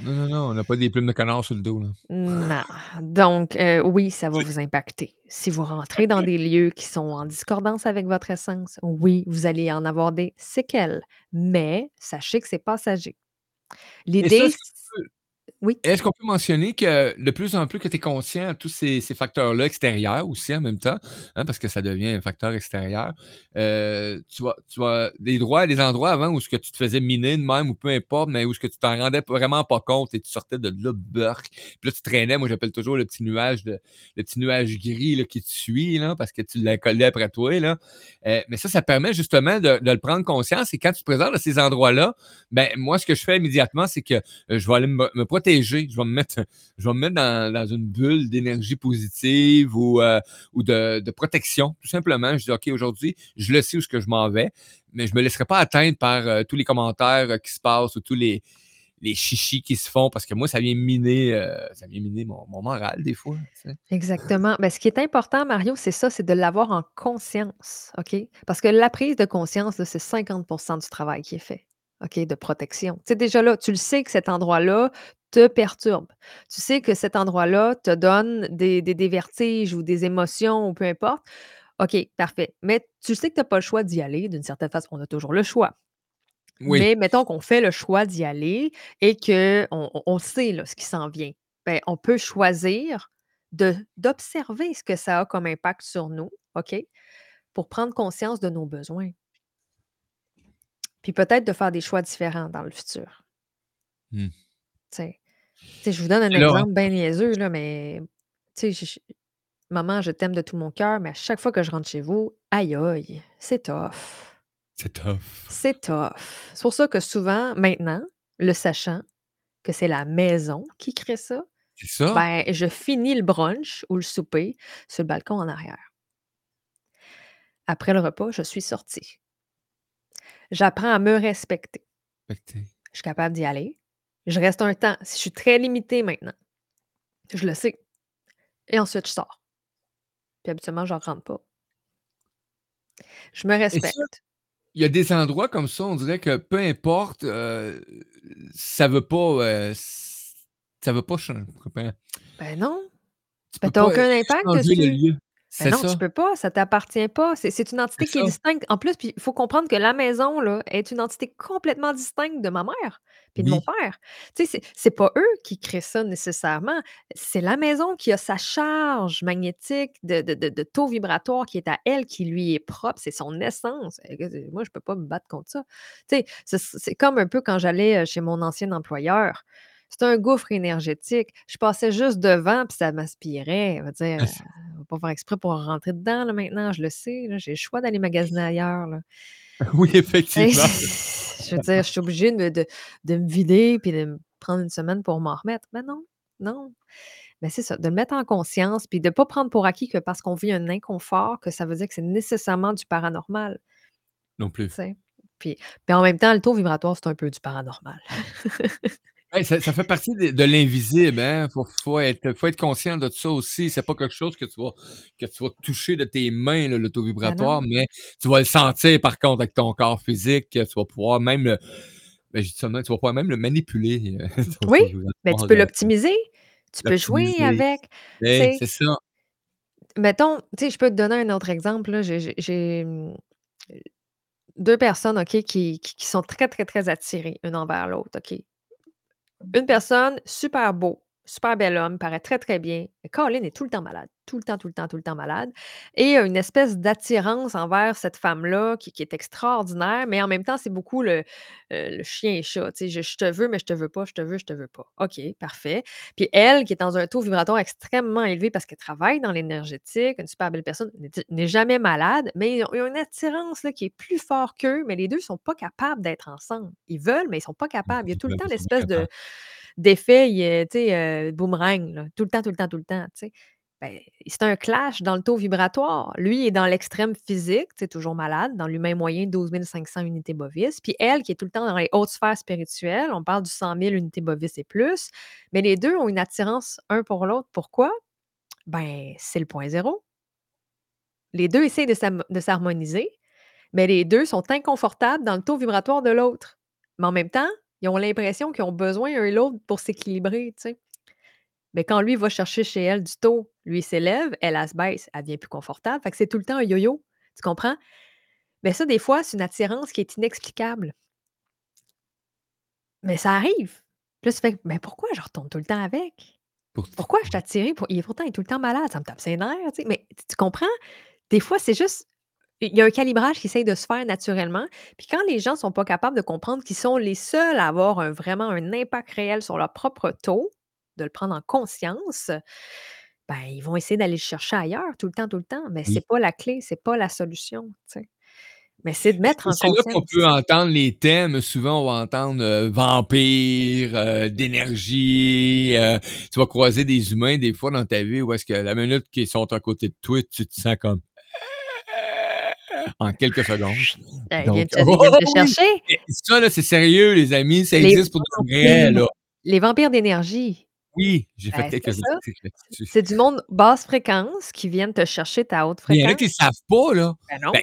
Non, non, non, on n'a pas des plumes de canard sur le dos, là. Non, donc heu, oui, ça va vous impacter. Si vous rentrez dans des lieux qui sont en discordance avec votre essence, oui, vous allez en avoir des séquelles, mais sachez que c'est passager. Ça, Oui. Est-ce qu'on peut mentionner que de plus en plus que tu es conscient à tous ces ces facteurs-là extérieurs aussi en même temps, hein, parce que ça devient un facteur extérieur, heu, tu vois tu vois des droits des endroits avant où ce que tu te faisais miner de même ou peu importe, mais où ce que tu t'en rendais vraiment pas compte et tu sortais de là burk, puis là tu traînais, moi j'appelle toujours le petit nuage de le petit nuage gris là qui te suit là, parce que tu l'as collé après toi là, heu, mais ça, ça permet justement de de le prendre conscience et quand tu te présentes à ces endroits-là, ben moi ce que je fais immédiatement, c'est que, heu, je vais aller me me protéger je vais me mettre, je vais me mettre dans, une bulle d'énergie positive ou, euh, de, protection, tout simplement. Je dis, OK, aujourd'hui, je le sais où ce que je m'en vais, mais je ne me laisserai pas atteindre par euh, tous les commentaires euh, qui se passent ou tous les, chichis qui se font parce que moi, ça vient miner, ça vient miner mon, moral des fois. Exactement. Ben, ce qui est important, Mario, c'est ça, c'est de l'avoir en conscience. OK? Parce que la prise de conscience, c'est 50% du travail qui est fait. OK, de protection. Tu sais, déjà là, tu le sais que cet endroit-là te perturbe. Tu sais que cet endroit-là te donne des, des, vertiges ou des émotions ou peu importe. OK, parfait. Mais tu sais que tu n'as pas le choix d'y aller d'une certaine façon. On a toujours le choix. Oui. Mais mettons qu'on fait le choix d'y aller et qu'on on sait là, ce qui s'en vient. Bien, on peut choisir d'observer ce que ça a comme impact sur nous, OK? Pour prendre conscience de nos besoins. Puis peut-être de faire des choix différents dans le futur. Mmh. Je vous donne un Là, exemple bien niaiseux, là, mais tu sais, maman, je t'aime de tout mon cœur, mais à chaque fois que je rentre chez vous, aïe aïe, c'est tough. C'est tough. C'est tough. C'est pour ça que souvent, maintenant, le sachant que c'est la maison qui crée ça, C'est ça. ben, je finis le brunch ou le souper sur le balcon en arrière. Après le repas, je suis sortie. J'apprends à me respecter. Respecter. Je suis capable d'y aller. Je reste un temps. Si je suis très limitée maintenant, je le sais. Et ensuite, je sors. Puis habituellement, je ne rentre pas. Je me respecte. Il y a des endroits comme ça, on dirait que peu importe, euh, ça veut pas, euh, ça veut pas changer. Ben non. Tu n'as aucun impact dessus. Ben non, tu tu peux pas, ça t'appartient pas. C'est une entité qui est distincte. En plus, il faut comprendre que la maison là, est une entité complètement distincte de ma mère puis de mon père. Tu sais, c'est pas eux qui créent ça nécessairement. C'est la maison qui a sa charge magnétique de, de, taux vibratoire qui est à elle, qui lui est propre. C'est son essence. Moi, je peux pas me battre contre ça. Tu sais, c'est comme un peu quand j'allais euh, chez mon ancien employeur. C'est un gouffre énergétique. Je passais juste devant, puis ça m'aspirait. On va dire, ah, va pas faire exprès pour rentrer dedans là, maintenant, je le sais. J'ai le choix d'aller magasiner ailleurs. Oui, effectivement. je veux dire, je suis obligée de, de, me vider puis de me prendre une semaine pour m'en remettre. Mais non, non. Mais c'est ça, de le mettre en conscience puis de ne pas prendre pour acquis que parce qu'on vit un inconfort, que ça veut dire que c'est nécessairement du paranormal. Non plus. Puis, puis en même temps, le taux vibratoire, c'est un peu du paranormal. ça, fait partie de, l'invisible, hein. Faut, être, faut être conscient de ça aussi. C'est pas quelque chose que tu vas, que tu vas toucher de tes mains, l'auto-vibratoire, ben mais tu vas le sentir par contre avec ton corps physique. Tu vas pouvoir même le, ben, tu vas pouvoir même le manipuler. Euh, oui, mais ben, tu peux l'optimiser. Tu peux jouer avec. c'est ça. Mettons, tu sais, je peux te donner un autre exemple. J'ai hum, deux personnes, OK, qui, qui, sont très, très, très attirées une envers l'autre, OK? Une personne, super beau, super bel homme, paraît très, très bien. Mais Colin est tout le temps malade, tout le temps, tout le temps, tout le temps malade. Et une espèce d'attirance envers cette femme-là qui, est extraordinaire, mais en même temps, c'est beaucoup le, euh, chien et chat. Tu sais, je, te veux, mais je te veux pas, je te veux, je te veux pas. OK, parfait. Puis elle, qui est dans un taux vibratoire extrêmement élevé parce qu'elle travaille dans l'énergétique, une super belle personne, n'est jamais malade, mais ils ont, une attirance là, qui est plus fort qu'eux, mais les deux ne sont pas capables d'être ensemble. Ils veulent, mais ils ne sont pas capables. Il y a tout le temps l'espèce de d'effet, tu sais, boomerang, tout le temps, tout le temps, tout le temps, tu sais. Ben, c'est un clash dans le taux vibratoire. Lui est dans l'extrême physique, c'est toujours malade, dans l'humain moyen, 12 500 unités bovis. Puis elle, qui est tout le temps dans les hautes sphères spirituelles, on parle du 100 000 unités bovis et plus. Mais les deux ont une attirance un pour l'autre. Pourquoi? Ben, c'est le point zéro. Les deux essayent de s'harmoniser, mais les deux sont inconfortables dans le taux vibratoire de l'autre. Mais en même temps, ils ont l'impression qu'ils ont besoin un et l'autre pour s'équilibrer, tu sais. Mais quand lui va chercher chez elle du taux, lui s'élève, elle, elle se baisse, elle devient plus confortable. Fait que c'est tout le temps un yo-yo. Tu comprends? Mais ça, des fois, c'est une attirance qui est inexplicable. Mais ça arrive. Puis là, tu fais: «Mais pourquoi je retourne tout le temps avec? Pour Pourquoi je attirée pour il est pourtant il est tout le temps malade, ça me tape ses nerfs», tu sais? Mais tu comprends? Des fois, c'est juste il y a un calibrage qui essaye de se faire naturellement. Puis quand les gens sont pas capables de comprendre qu'ils sont les seuls à avoir un vraiment un impact réel sur leur propre taux, de le prendre en conscience, ben, ils vont essayer d'aller le chercher ailleurs tout le temps, tout le temps, mais c'est Oui. pas la clé, c'est pas la solution, tu sais? Mais c'est de mettre Et en c'est là qu'on conscience. peut entendre les thèmes. Souvent, on va entendre, heu, vampire, heu, d'énergie, heu, tu vas croiser des humains des fois dans ta vie où est-ce que la minute qu'ils sont à côté de toi, tu te sens comme en quelques secondes. Ben, ils viennent Donc te ils viennent te oui! chercher. Et ça là, c'est sérieux les amis, ça Les existe pour de vrai là. les vampires d'énergie. Oui, j'ai fait Ben, quelques là-dessus. C'est du monde basse fréquence qui viennent te chercher ta haute Mais il y en a fréquence. qui le savent pas là. Ben non. Ben,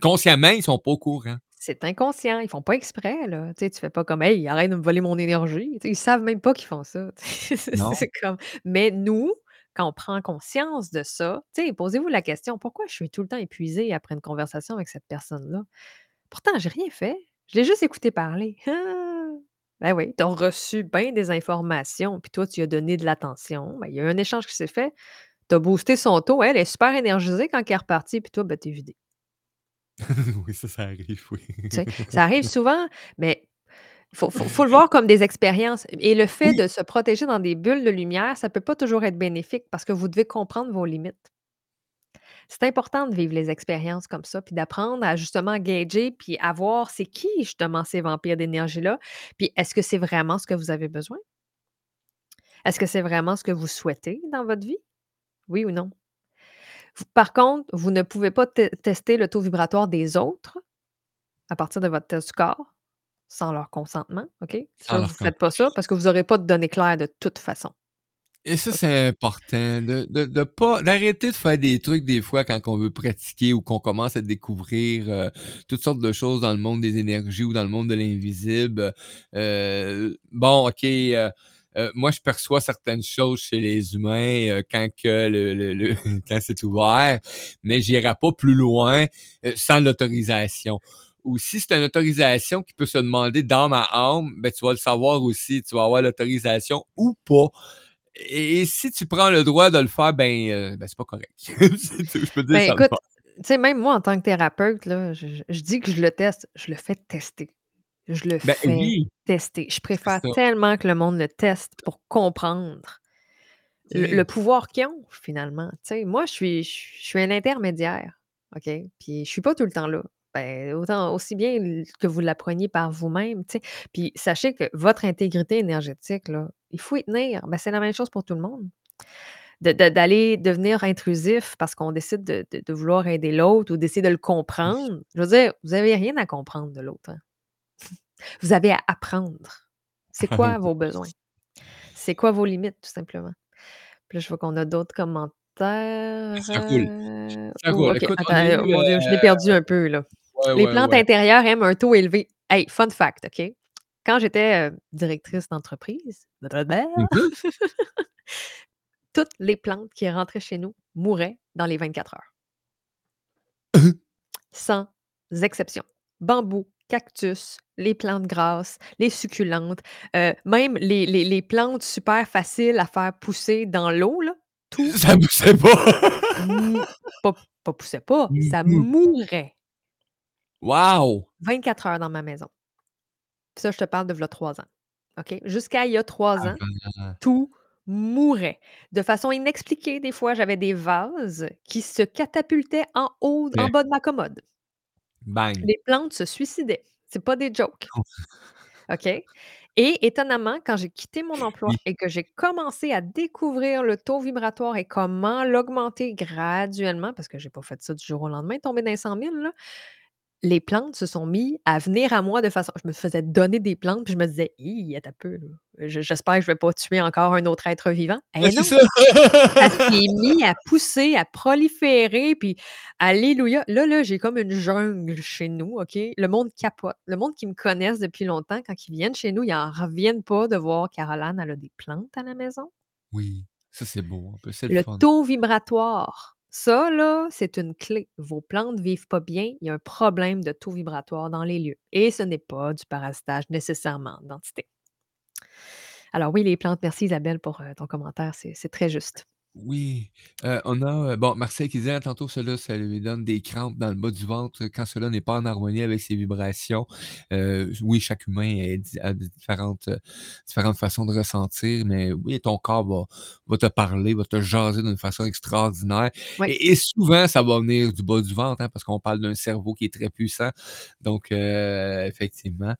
consciemment, ils sont pas au courant. C'est inconscient, ils font pas exprès là. Tu sais, tu fais pas comme: «Hey, arrête de me voler mon énergie», sais, ils savent même pas qu'ils font ça. C'est comme mais nous, quand on prend conscience de ça, tu sais, posez-vous la question: «Pourquoi je suis tout le temps épuisée après une conversation avec cette personne-là? Pourtant, j'ai rien fait, je l'ai juste écouté parler». Ben oui, tu as reçu bien des informations, puis toi, tu lui as donné de l'attention. Ben, il y a eu un échange qui s'est fait. Tu as boosté son taux. Elle est super énergisée quand elle est repartie, puis toi, ben, tu es vidé. Oui, ça, ça arrive, oui. Tu sais, ça arrive souvent, mais faut faut faut le voir comme des expériences et le fait Oui. de se protéger dans des bulles de lumière, ça peut pas toujours être bénéfique parce que vous devez comprendre vos limites. C'est important de vivre les expériences comme ça, puis d'apprendre à justement gager, puis à voir c'est qui justement ces vampires d'énergie-là, puis est-ce que c'est vraiment ce que vous avez besoin? Est-ce que c'est vraiment ce que vous souhaitez dans votre vie? Oui ou non? Par contre, vous ne pouvez pas te tester le taux vibratoire des autres à partir de votre test du corps, sans leur consentement, OK? Ça, vous leur faites pas ça parce que vous aurez pas de données claires de toute façon. Et ça, c'est important de de de pas d'arrêter de faire des trucs des fois quand on veut pratiquer ou qu'on commence à découvrir, heu, toutes sortes de choses dans le monde des énergies ou dans le monde de l'invisible. Heu, bon, OK, heu heu, moi, je perçois certaines choses chez les humains, heu, quand que le le le quand c'est ouvert, mais j'irai pas plus loin, heu, sans l'autorisation. Ou si c'est une autorisation qui peut se demander dans ma âme, ben, tu vas le savoir aussi, tu vas avoir l'autorisation ou pas. Et et si tu prends le droit de le faire, ben, heu, ben, c'est pas correct. Je peux dire Ben, ça écoute, même. tu sais, même moi, en tant que thérapeute, là, je dis que je le teste, je le fais tester. Je le Ben fais oui, tester. Je préfère tellement que le monde le teste pour comprendre le pouvoir qu'ils ont finalement. Tu sais, moi, je suis je suis un intermédiaire, OK? Puis je suis pas tout le temps là. Ben, autant aussi bien que vous l'appreniez par vous-même, tu sais? Puis sachez que votre intégrité énergétique, là, il faut y tenir. Ben, c'est la même chose pour tout le monde. De de d'aller devenir intrusif parce qu'on décide de de vouloir aider l'autre ou d'essayer de le comprendre. Je veux dire, vous avez rien à comprendre de l'autre, hein. Vous avez à apprendre. C'est quoi vos besoins? C'est quoi vos limites, tout simplement? Puis là, je vois qu'on a d'autres commentaires, Ça roule, heu, ça oh Écoute, attends, eu, mon Dieu, je l'ai heu perdu un peu, là. ouais, Les ouais, plantes ouais. intérieures aiment un taux élevé. Hey, fun fact, OK? Quand j'étais, directrice d'entreprise, Mmh mh. toutes les plantes qui rentraient chez nous mouraient dans les 24 heures. Sans exception. Bambou, cactus, les plantes grasses, les succulentes, même les les les plantes super faciles à faire pousser dans l'eau, là, tout Ça poussait pas. mou pas pas poussait pas, Mmh ça mourait. Wow! 24 heures dans ma maison. Puis ça, je te parle de v'là 3 ans, OK? Jusqu'à il y a 3 ans, Avant. tout mourait. De façon inexpliquée, des fois, j'avais des vases qui se catapultaient en haut en bas de ma commode. Bang. Les plantes se suicidaient. C'est pas des jokes. OK? Et étonnamment, quand j'ai quitté mon emploi et que j'ai commencé à découvrir le taux vibratoire et comment l'augmenter graduellement, parce que j'ai pas fait ça du jour au lendemain, tomber dans les 100 000 là, les plantes se sont mis à venir à moi de façon je me faisais donner des plantes, puis je me disais: «Hi, attends un peu j'espère que je vais pas tuer encore un autre être vivant». Eh non! ça! Ça s'est mis à pousser, à proliférer, puis alléluia. Là là, j'ai comme une jungle chez nous, OK? Le monde capote. Le monde qui me connaissent depuis longtemps, quand ils viennent chez nous, ils en reviennent pas de voir Caroline, elle a des plantes à la maison. Oui, ça, c'est beau le Le fun. taux vibratoire, ça là, c'est une clé. Vos plantes vivent pas bien, il y a un problème de taux vibratoire dans les lieux et ce n'est pas du parasitage nécessairement d'entité. Alors oui, les plantes, merci Isabelle pour, heu, ton commentaire, c'est très juste. Oui, heu, on a, heu, bon, Marcel qui disait: «Ah, tantôt cela, ça lui donne des crampes dans le bas du ventre quand cela n'est pas en harmonie avec ses vibrations». Heu, oui, chaque humain est di a différentes, heu, différentes façons de ressentir, mais oui, ton corps va va te parler, va te jaser d'une façon extraordinaire et et souvent, ça va venir du bas du ventre, hein, parce qu'on parle d'un cerveau qui est très puissant. Donc, heu, effectivement.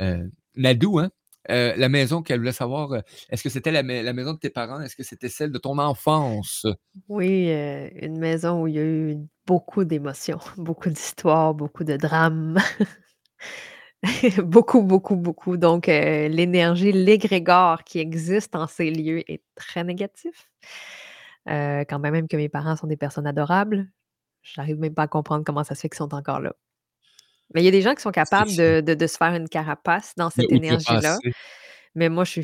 Heu, Nadou, hein, heu, la maison qu'elle voulait savoir, heu, est-ce que c'était la mai la maison de tes parents? Est-ce que c'était celle de ton enfance? Oui, heu, une maison où il y a eu beaucoup d'émotions, beaucoup d'histoires, beaucoup de drames. Beaucoup, beaucoup, beaucoup. Donc, l'énergie, l'égrégore qui existe en ces lieux est très négatif. Quand même que mes parents sont des personnes adorables, j'arrive même pas à comprendre comment ça se fait qu'ils sont encore là. Mais il y a des gens qui sont capables de de de se faire une carapace dans cette énergie-là, outrepasser. mais moi, je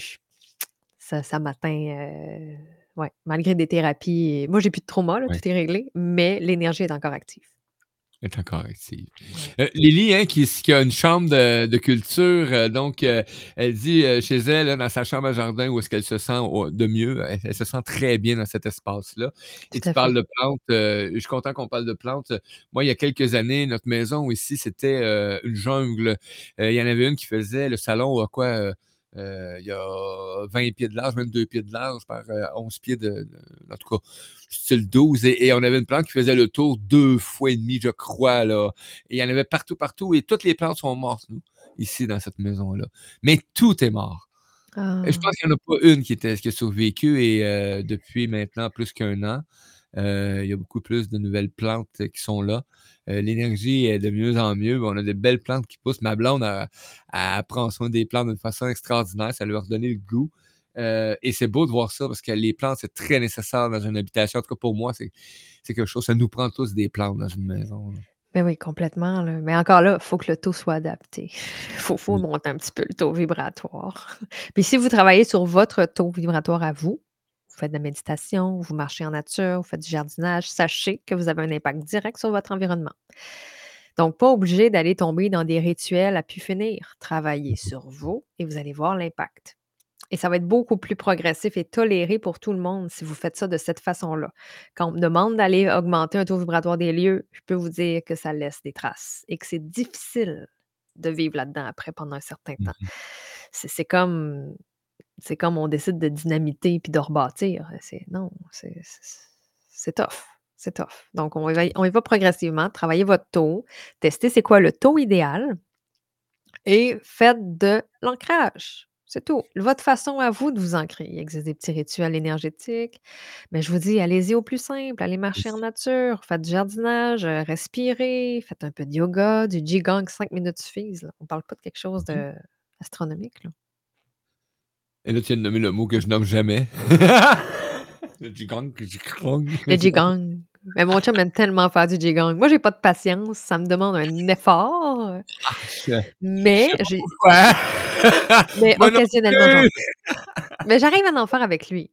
ça ça m'atteint, heu, ouais, malgré des thérapies moi, j'ai plus de trauma, là, Ouais. tout est réglé, mais l'énergie est encore active. Est encore active. Heu, Lily, hein, qui qui a une chambre de de culture, heu, donc, heu, elle dit, chez elle, là, dans sa chambre à jardin où est-ce qu'elle se sent au de mieux, elle elle se sent très bien dans cet espace-là et tu à parles de plantes, je suis content qu'on parle de plantes. Moi, il y a quelques années, notre maison ici, c'était, une jungle. Il y en avait une qui faisait le salon a quoi, heu, il y a 20 pieds de large, 22 pieds de large par, heu, 11 pieds de de en tout cas, style 12 et et on avait une plante qui faisait le tour 2 fois et demi, je crois, là et il y en avait partout, partout et toutes les plantes sont mortes, nous, ici, dans cette maison-là. Mais tout est mort et je Ah! pense qu'il y en a pas une qui était qui a survécu et heu, depuis maintenant plus qu'1 an, il y a beaucoup plus de nouvelles plantes qui sont là. Heu, l'énergie est de mieux en mieux. On a des belles plantes qui poussent. Ma blonde, elle prend soin des plantes d'une façon extraordinaire. Ça lui a redonné le goût, et c'est beau de voir ça parce que les plantes, c'est très nécessaire dans une habitation. En tout cas, pour moi, c'est quelque chose ça nous prend tous des plantes dans une maison, là. Beh, oui, complètement, là, mais encore là, faut que le taux soit adapté. Faut faut Oui. monter un petit peu le taux vibratoire. Puis si vous travaillez sur votre taux vibratoire à vous, vous faites de la méditation, vous marchez en nature, vous faites du jardinage, sachez que vous avez un impact direct sur votre environnement. Donc pas obligé d'aller tomber dans des rituels à pu finir. Travaillez Mmh mh. sur vous et vous allez voir l'impact et ça va être beaucoup plus progressif et toléré pour tout le monde si vous faites ça de cette façon-là. Quand on me demande d'aller augmenter un taux vibratoire des lieux, je peux vous dire que ça laisse des traces et que c'est difficile de vivre là-dedans après pendant un certain Mmh temps. c'est comme c'est comme on décide de dynamiter puis de rebâtir, c'est non, c'est c'est tough, c'est tough. Donc on y va on y va progressivement, travaillez votre taux, testez c'est quoi le taux idéal et faites de l'ancrage. C'est tout. Votre façon à vous de vous ancrer. Il existe des petits rituels énergétiques, mais je vous dis, allez-y au plus simple, allez marcher en nature, faites du jardinage, heu, respirez, faites un peu de yoga, du qigong, 5 minutes suffisent. On parle pas de quelque chose OK. d'astronomique, là. Et là, tu viens de nommer le mot que je nomme jamais. Le qigong, qigong. Le qigong. Mais mon chum aime tellement faire du qigong. Moi, j'ai pas de patience, ça me demande un effort Ah! Mais j'ai mais Moi occasionnellement. Mais j'arrive à en faire avec lui.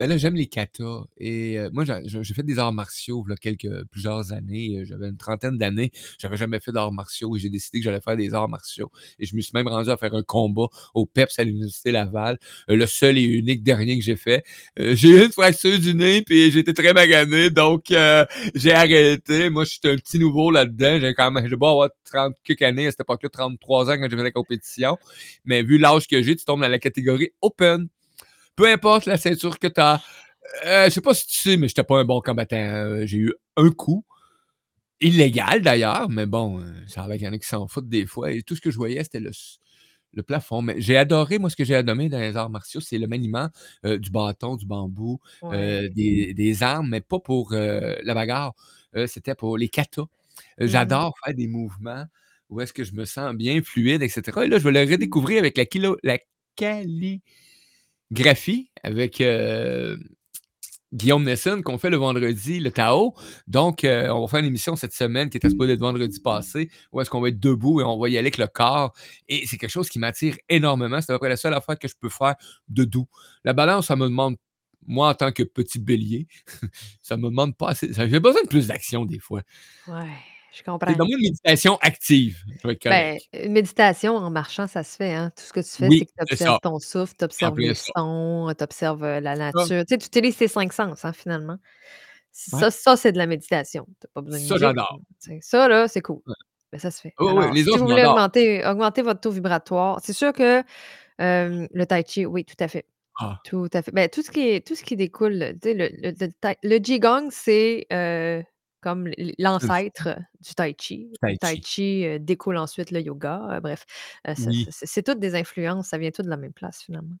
Ben là, j'aime les katas et heu, moi, j'ai fait des arts martiaux v'là quelques plusieurs années, heu, j'avais une trentaine d'années. J'avais jamais fait d'arts martiaux et j'ai décidé que j'allais faire des arts martiaux et je me suis même rendu à faire un combat au PEPS à l'Université Laval, heu, le seul et unique dernier que j'ai fait. Heu, j'ai eu une fracture du nez puis été très magané donc heu, j'ai arrêté. Moi, je suis un petit nouveau là-dedans. J'ai quand même j'ai beau avoir 30 quelques années, à cette époque-là, 33 ans quand j'ai fait la compétition, mais vu l'âge que j'ai, tu tombes dans la catégorie open. Peu importe la ceinture que tu as. Heu, je sais pas si tu sais, mais j'étais pas un bon combattant, heu, j'ai eu 1 coup, illégal d'ailleurs, mais bon, heu, ça a l'air qu'il y en a qui s'en foutent des fois et tout ce que je voyais, c'était le le plafond. Mais j'ai adoré, moi, ce que j'ai adoré dans les arts martiaux, c'est le maniement, heu, du bâton, du bambou, Ouais. des des armes, mais pas pour, la bagarre, c'était pour les katas. Mmh mh. j'adore faire des mouvements où est-ce que je me sens bien, fluide et cetera et là, je vais le redécouvrir avec la kilo la calligraphie avec, heu, Guillaume Nesson qu'on fait le vendredi, le Tao. Donc heu, on va faire une émission cette semaine qui était supposée être vendredi passé, où est-ce qu'on va être debout et on va y aller avec le corps et c'est quelque chose qui m'attire énormément. C'est à peu près la seule affaire que je peux faire de doux. La balance, ça me demande moi, en tant que petit bélier, ça me demande pas assez j'ai besoin de plus d'action des fois. Ouais. Je C'est comprends. donne-moi une méditation active, Ben, une méditation en marchant, ça se fait, hein. Tout ce que tu fais, c'est que tu c'est observes ton souffle, tu observes ça. sons, tu observes, heu, la nature. Tu sais, tu utilises tes 5 sens, hein, finalement. Ouais. Ça ça, c'est de la méditation. Tu as pas besoin de Ça, j'adore. Ça, là, c'est cool. Ouais. Ben, ça se fait. Oui, les si autres, vous voulez augmenter augmenter votre taux vibratoire, c'est sûr que, hem, le tai chi, oui, tout à fait. Ah. Tout à fait. Ben, tout ce qui est tout ce qui découle, tu sais, le le le le qigong, c'est, heu, comme l'ancêtre du tai chi. Le Tai tai chi. chi, heu, découle ensuite le yoga, bref. Oui. c'est toutes des influences, ça vient tout de la même place, finalement.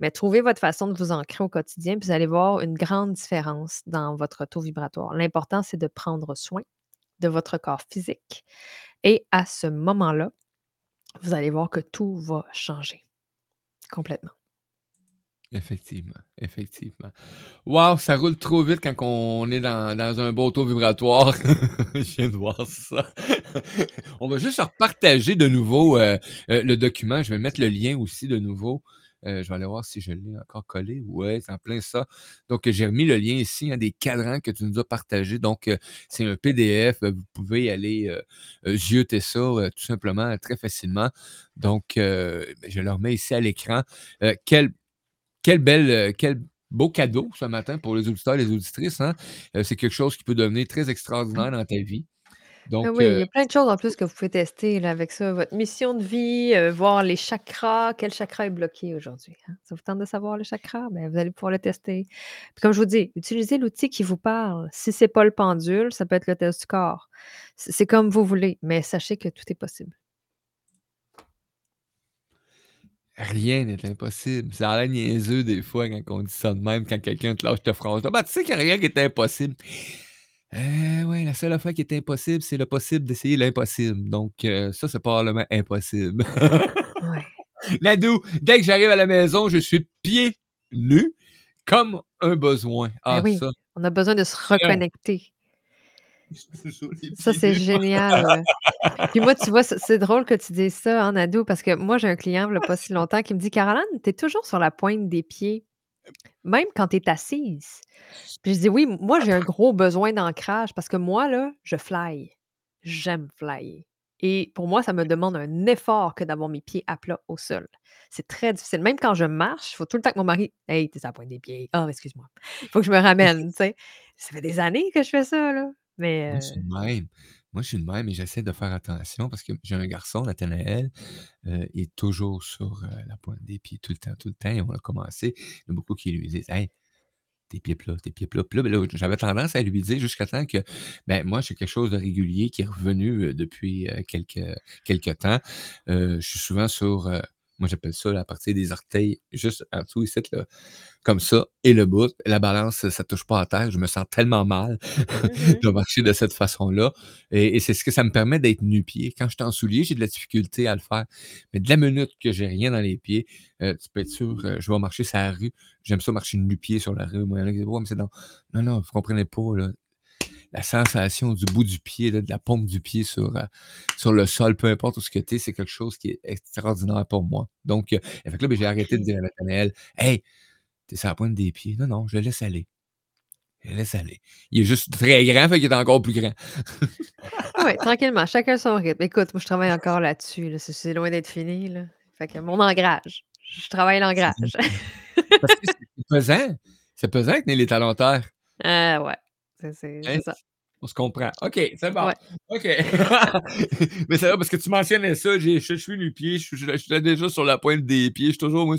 Mais trouvez votre façon de vous ancrer au quotidien, puis vous allez voir une grande différence dans votre taux vibratoire. L'important, c'est de prendre soin de votre corps physique et à ce moment-là, vous allez voir que tout va changer. Complètement. Effectivement, effectivement. Wow, ça roule trop vite quand on est dans dans un bon taux vibratoire. Je viens de voir ça. On va juste repartager de nouveau, heu heu, le document. Je vais mettre le lien aussi de nouveau. Heu, je vais aller voir si je l'ai encore collé. Ouais, c'est en plein ça. Donc, j'ai remis le lien ici, hein, des cadrans que tu nous as partagés. Donc, c'est un PDF. Vous pouvez aller, zioter ça, tout simplement, très facilement. Donc, je le remets ici à l'écran. Quel quel bel, heu, quel beau cadeau ce matin pour les auditeurs et les auditrices, hein. Heu, c'est quelque chose qui peut devenir très extraordinaire dans ta vie. Ah Donc, oui, il y a plein de choses en plus que vous pouvez tester là avec ça. Votre mission de vie, voir les chakras, quel chakra est bloqué aujourd'hui, hein? Ça vous tente de savoir le chakra? Ben, vous allez pouvoir le tester. Puis comme je vous dis, utilisez l'outil qui vous parle. Si c'est pas le pendule, ça peut être le test du corps. C'est comme vous voulez, mais sachez que tout est possible. Rien n'est impossible. Ça a l'air niaiseux des fois quand on dit ça de même, quand quelqu'un te lâche cette phrase-là: «Ben, tu sais qu'il y a rien qui est impossible». Heu, ouais, la seule affaire qui est impossible, c'est le possible d'essayer l'impossible. Donc, heu, ça, c'est probablement impossible. Ouais. Nadou, dès que j'arrive à la maison, je suis pieds nus comme un besoin. Ben Ah oui, ça on a besoin de se reconnecter. Ça, c'est génial. Puis moi, tu vois, c'est drôle que tu dises ça, hein, Nadou, parce que moi, j'ai un client, v'là pas si longtemps, qui me dit: «Caroline, tu es toujours sur la pointe des pieds, même quand tu es assise». Puis je dis: «Oui, moi, j'ai un gros besoin d'ancrage parce que moi, là, je fly. J'aime flyer et pour moi, ça me demande un effort que d'avoir mes pieds à plat au sol. C'est très difficile. Même quand je marche, il faut tout le temps que mon mari: «Hey, tu es sur la pointe des pieds. Ah, excuse-moi». Il faut que je me ramène, tu sais? Ça fait des années que je fais ça, là, Moi, je suis de même. Moi, je suis de même et j'essaie de faire attention parce que j'ai un garçon, Nathanaël, heu, il est toujours sur, heu, la pointe des pieds tout le temps, tout le temps et on a commencé, il y a beaucoup qui lui disent: «Hey, tes pieds plats, tes pieds plats». Puis là, ben là, j'avais tendance à lui dire jusqu'à temps que, ben, moi, j'ai quelque chose de régulier qui est revenu, heu, depuis, heu, quelque quelque temps. Heu, je suis souvent sur, heu, moi, j'appelle ça la partie des orteils, juste en dessous icitte, là, comme ça et le bout. La balance, ça touche pas à terre. Je me sens tellement mal Mmh mh. de marcher de cette façon-là et et c'est ce que ça me permet d'être nu-pieds. Quand je suis en souliers, j'ai de la difficulté à le faire. Mais de la minute que j'ai rien dans les pieds, heu, tu peux être sûr, heu, je vais marcher sur la rue. J'aime ça marcher nu-pieds sur la rue. Moi, il y en a qui disent: «Ouais, mais c'est dans» non, non, vous comprenez pas, là. La sensation du bout du pied, là, de la paume du pied sur, heu, sur le sol, peu importe où ce que tu es, c'est quelque chose qui est extraordinaire pour moi. Donc, fait que là, ben, j'ai arrêté de dire à Nathanaël: «Hey, tu es sur la pointe des pieds». Non, non, je le laisse aller. Je le laisse aller. Il est juste très grand, fait qu'il est encore plus grand. Ouais, tranquillement, chacun son rythme. Écoute, moi, je travaille encore là-dessus, là, c'est loin d'être fini, là. Fait que mon ancrage, je travaille génial. Parce que c'est pesant. C'est pesant tenir les talons terre. Heu, ouais, c'est Hein? c'est ça. On se comprend. OK, c'est bon. Ouais. OK. Mais c'est vrai parce que tu mentionnais ça, je suis nu-pieds, je suis déjà sur la pointe des pieds, je suis toujours moi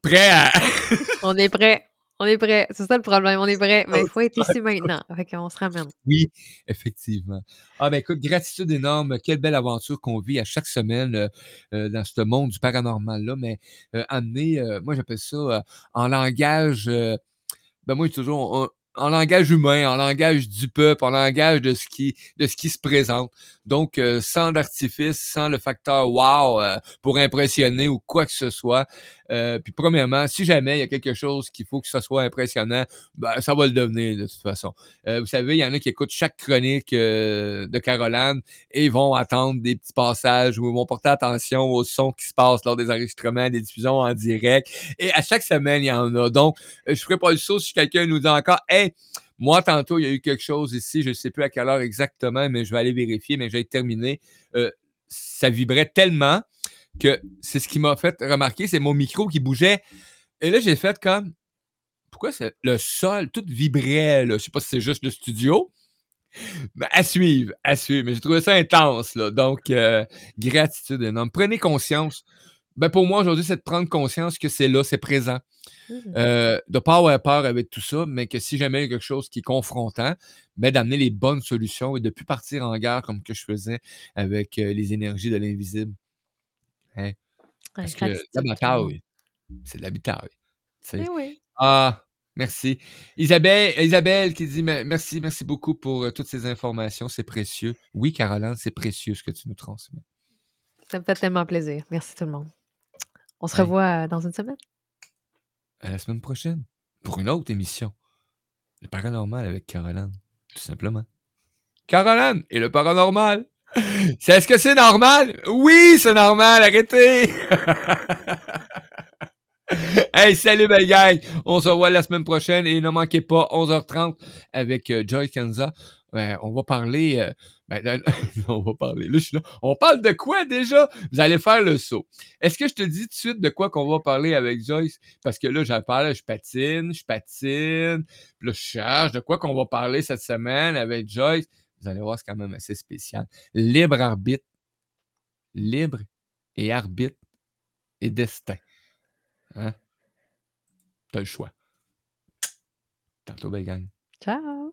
prêt à On est prêt, on est prêt. C'est ça le problème, on est prêt, mais il faut être ici maintenant. Fait qu'on se ramène. Oui, effectivement. Ah, ben, écoute, gratitude énorme. Quelle belle aventure qu'on vit à chaque semaine, heu heu, dans ce monde du paranormal-là, mais heu, amené, heu, moi, j'appelle ça, heu, en langage, ben, moi, toujours en langage humain, en langage du peuple, en langage de ce qui de ce qui se présente. Donc heu, sans d'artifice, sans le facteur wow, heu, pour impressionner ou quoi que ce soit. Heu, puis premièrement, si jamais il y a quelque chose qu'il faut que ça soit impressionnant, ben, ça va le devenir de toute façon. Heu, vous savez, il y en a qui écoutent chaque chronique, heu, de Caroline et vont attendre des petits passages où ils vont porter attention aux sons qui se passent lors des enregistrements, des diffusions en direct et à chaque semaine, il y en a. Donc, je ferai pas le saut si quelqu'un nous dit encore: «Hey, Moi, tantôt, il y a eu quelque chose ici, je ne sais plus à quelle heure exactement, mais je vais aller vérifier, mais j'ai terminé. Euh, ça vibrait tellement que c'est ce qui m'a fait remarquer, c'est mon micro qui bougeait. Et là, j'ai fait comme, pourquoi c'est le sol, tout vibrait, là? Je sais pas si c'est juste le studio. Mais à suivre, à suivre. Mais j'ai trouvé ça intense, là. Donc, euh, gratitude énorme. Prenez conscience. Ben pour moi, aujourd'hui, c'est de prendre conscience que c'est là, c'est présent. Euh, de ne pas avoir peur avec tout ça, mais que si jamais il y a quelque chose qui est confrontant, ben d'amener les bonnes solutions et de ne plus partir en guerre comme que je faisais avec euh, les énergies de l'invisible. Hein? Parce que la bataille, c'est de la bataille. tu sais. Eh oui. Ah, merci. Isabelle, Isabelle qui dit me- merci, merci beaucoup pour euh, toutes ces informations, c'est précieux. Oui, Caroline, c'est précieux ce que tu nous transmets. Ça me fait tellement plaisir. Merci tout le monde. On se revoit euh, dans une semaine. À la semaine prochaine pour une autre émission. Le paranormal avec Caroline, tout simplement. Caroline et le paranormal. C'est est-ce que c'est normal? Oui, c'est normal, arrêtez! hey, salut belle gang! On se revoit la semaine prochaine et ne manquez pas 11h30 avec euh, Joy Kanza. Ouais, on va parler. euh, ben, là, on va parler. Là, je suis là. On parle de quoi déjà? Vous allez faire le saut. Est-ce que je te dis tout de suite de quoi qu'on va parler avec Joyce? Parce que là, j'en parle, je patine, je patine. Puis là, je cherche de quoi qu'on va parler cette semaine avec Joyce. Vous allez voir, c'est quand même assez spécial. Libre arbitre. Libre et arbitre et destin. Hein? T'as le choix. Tantôt, belle. Ciao.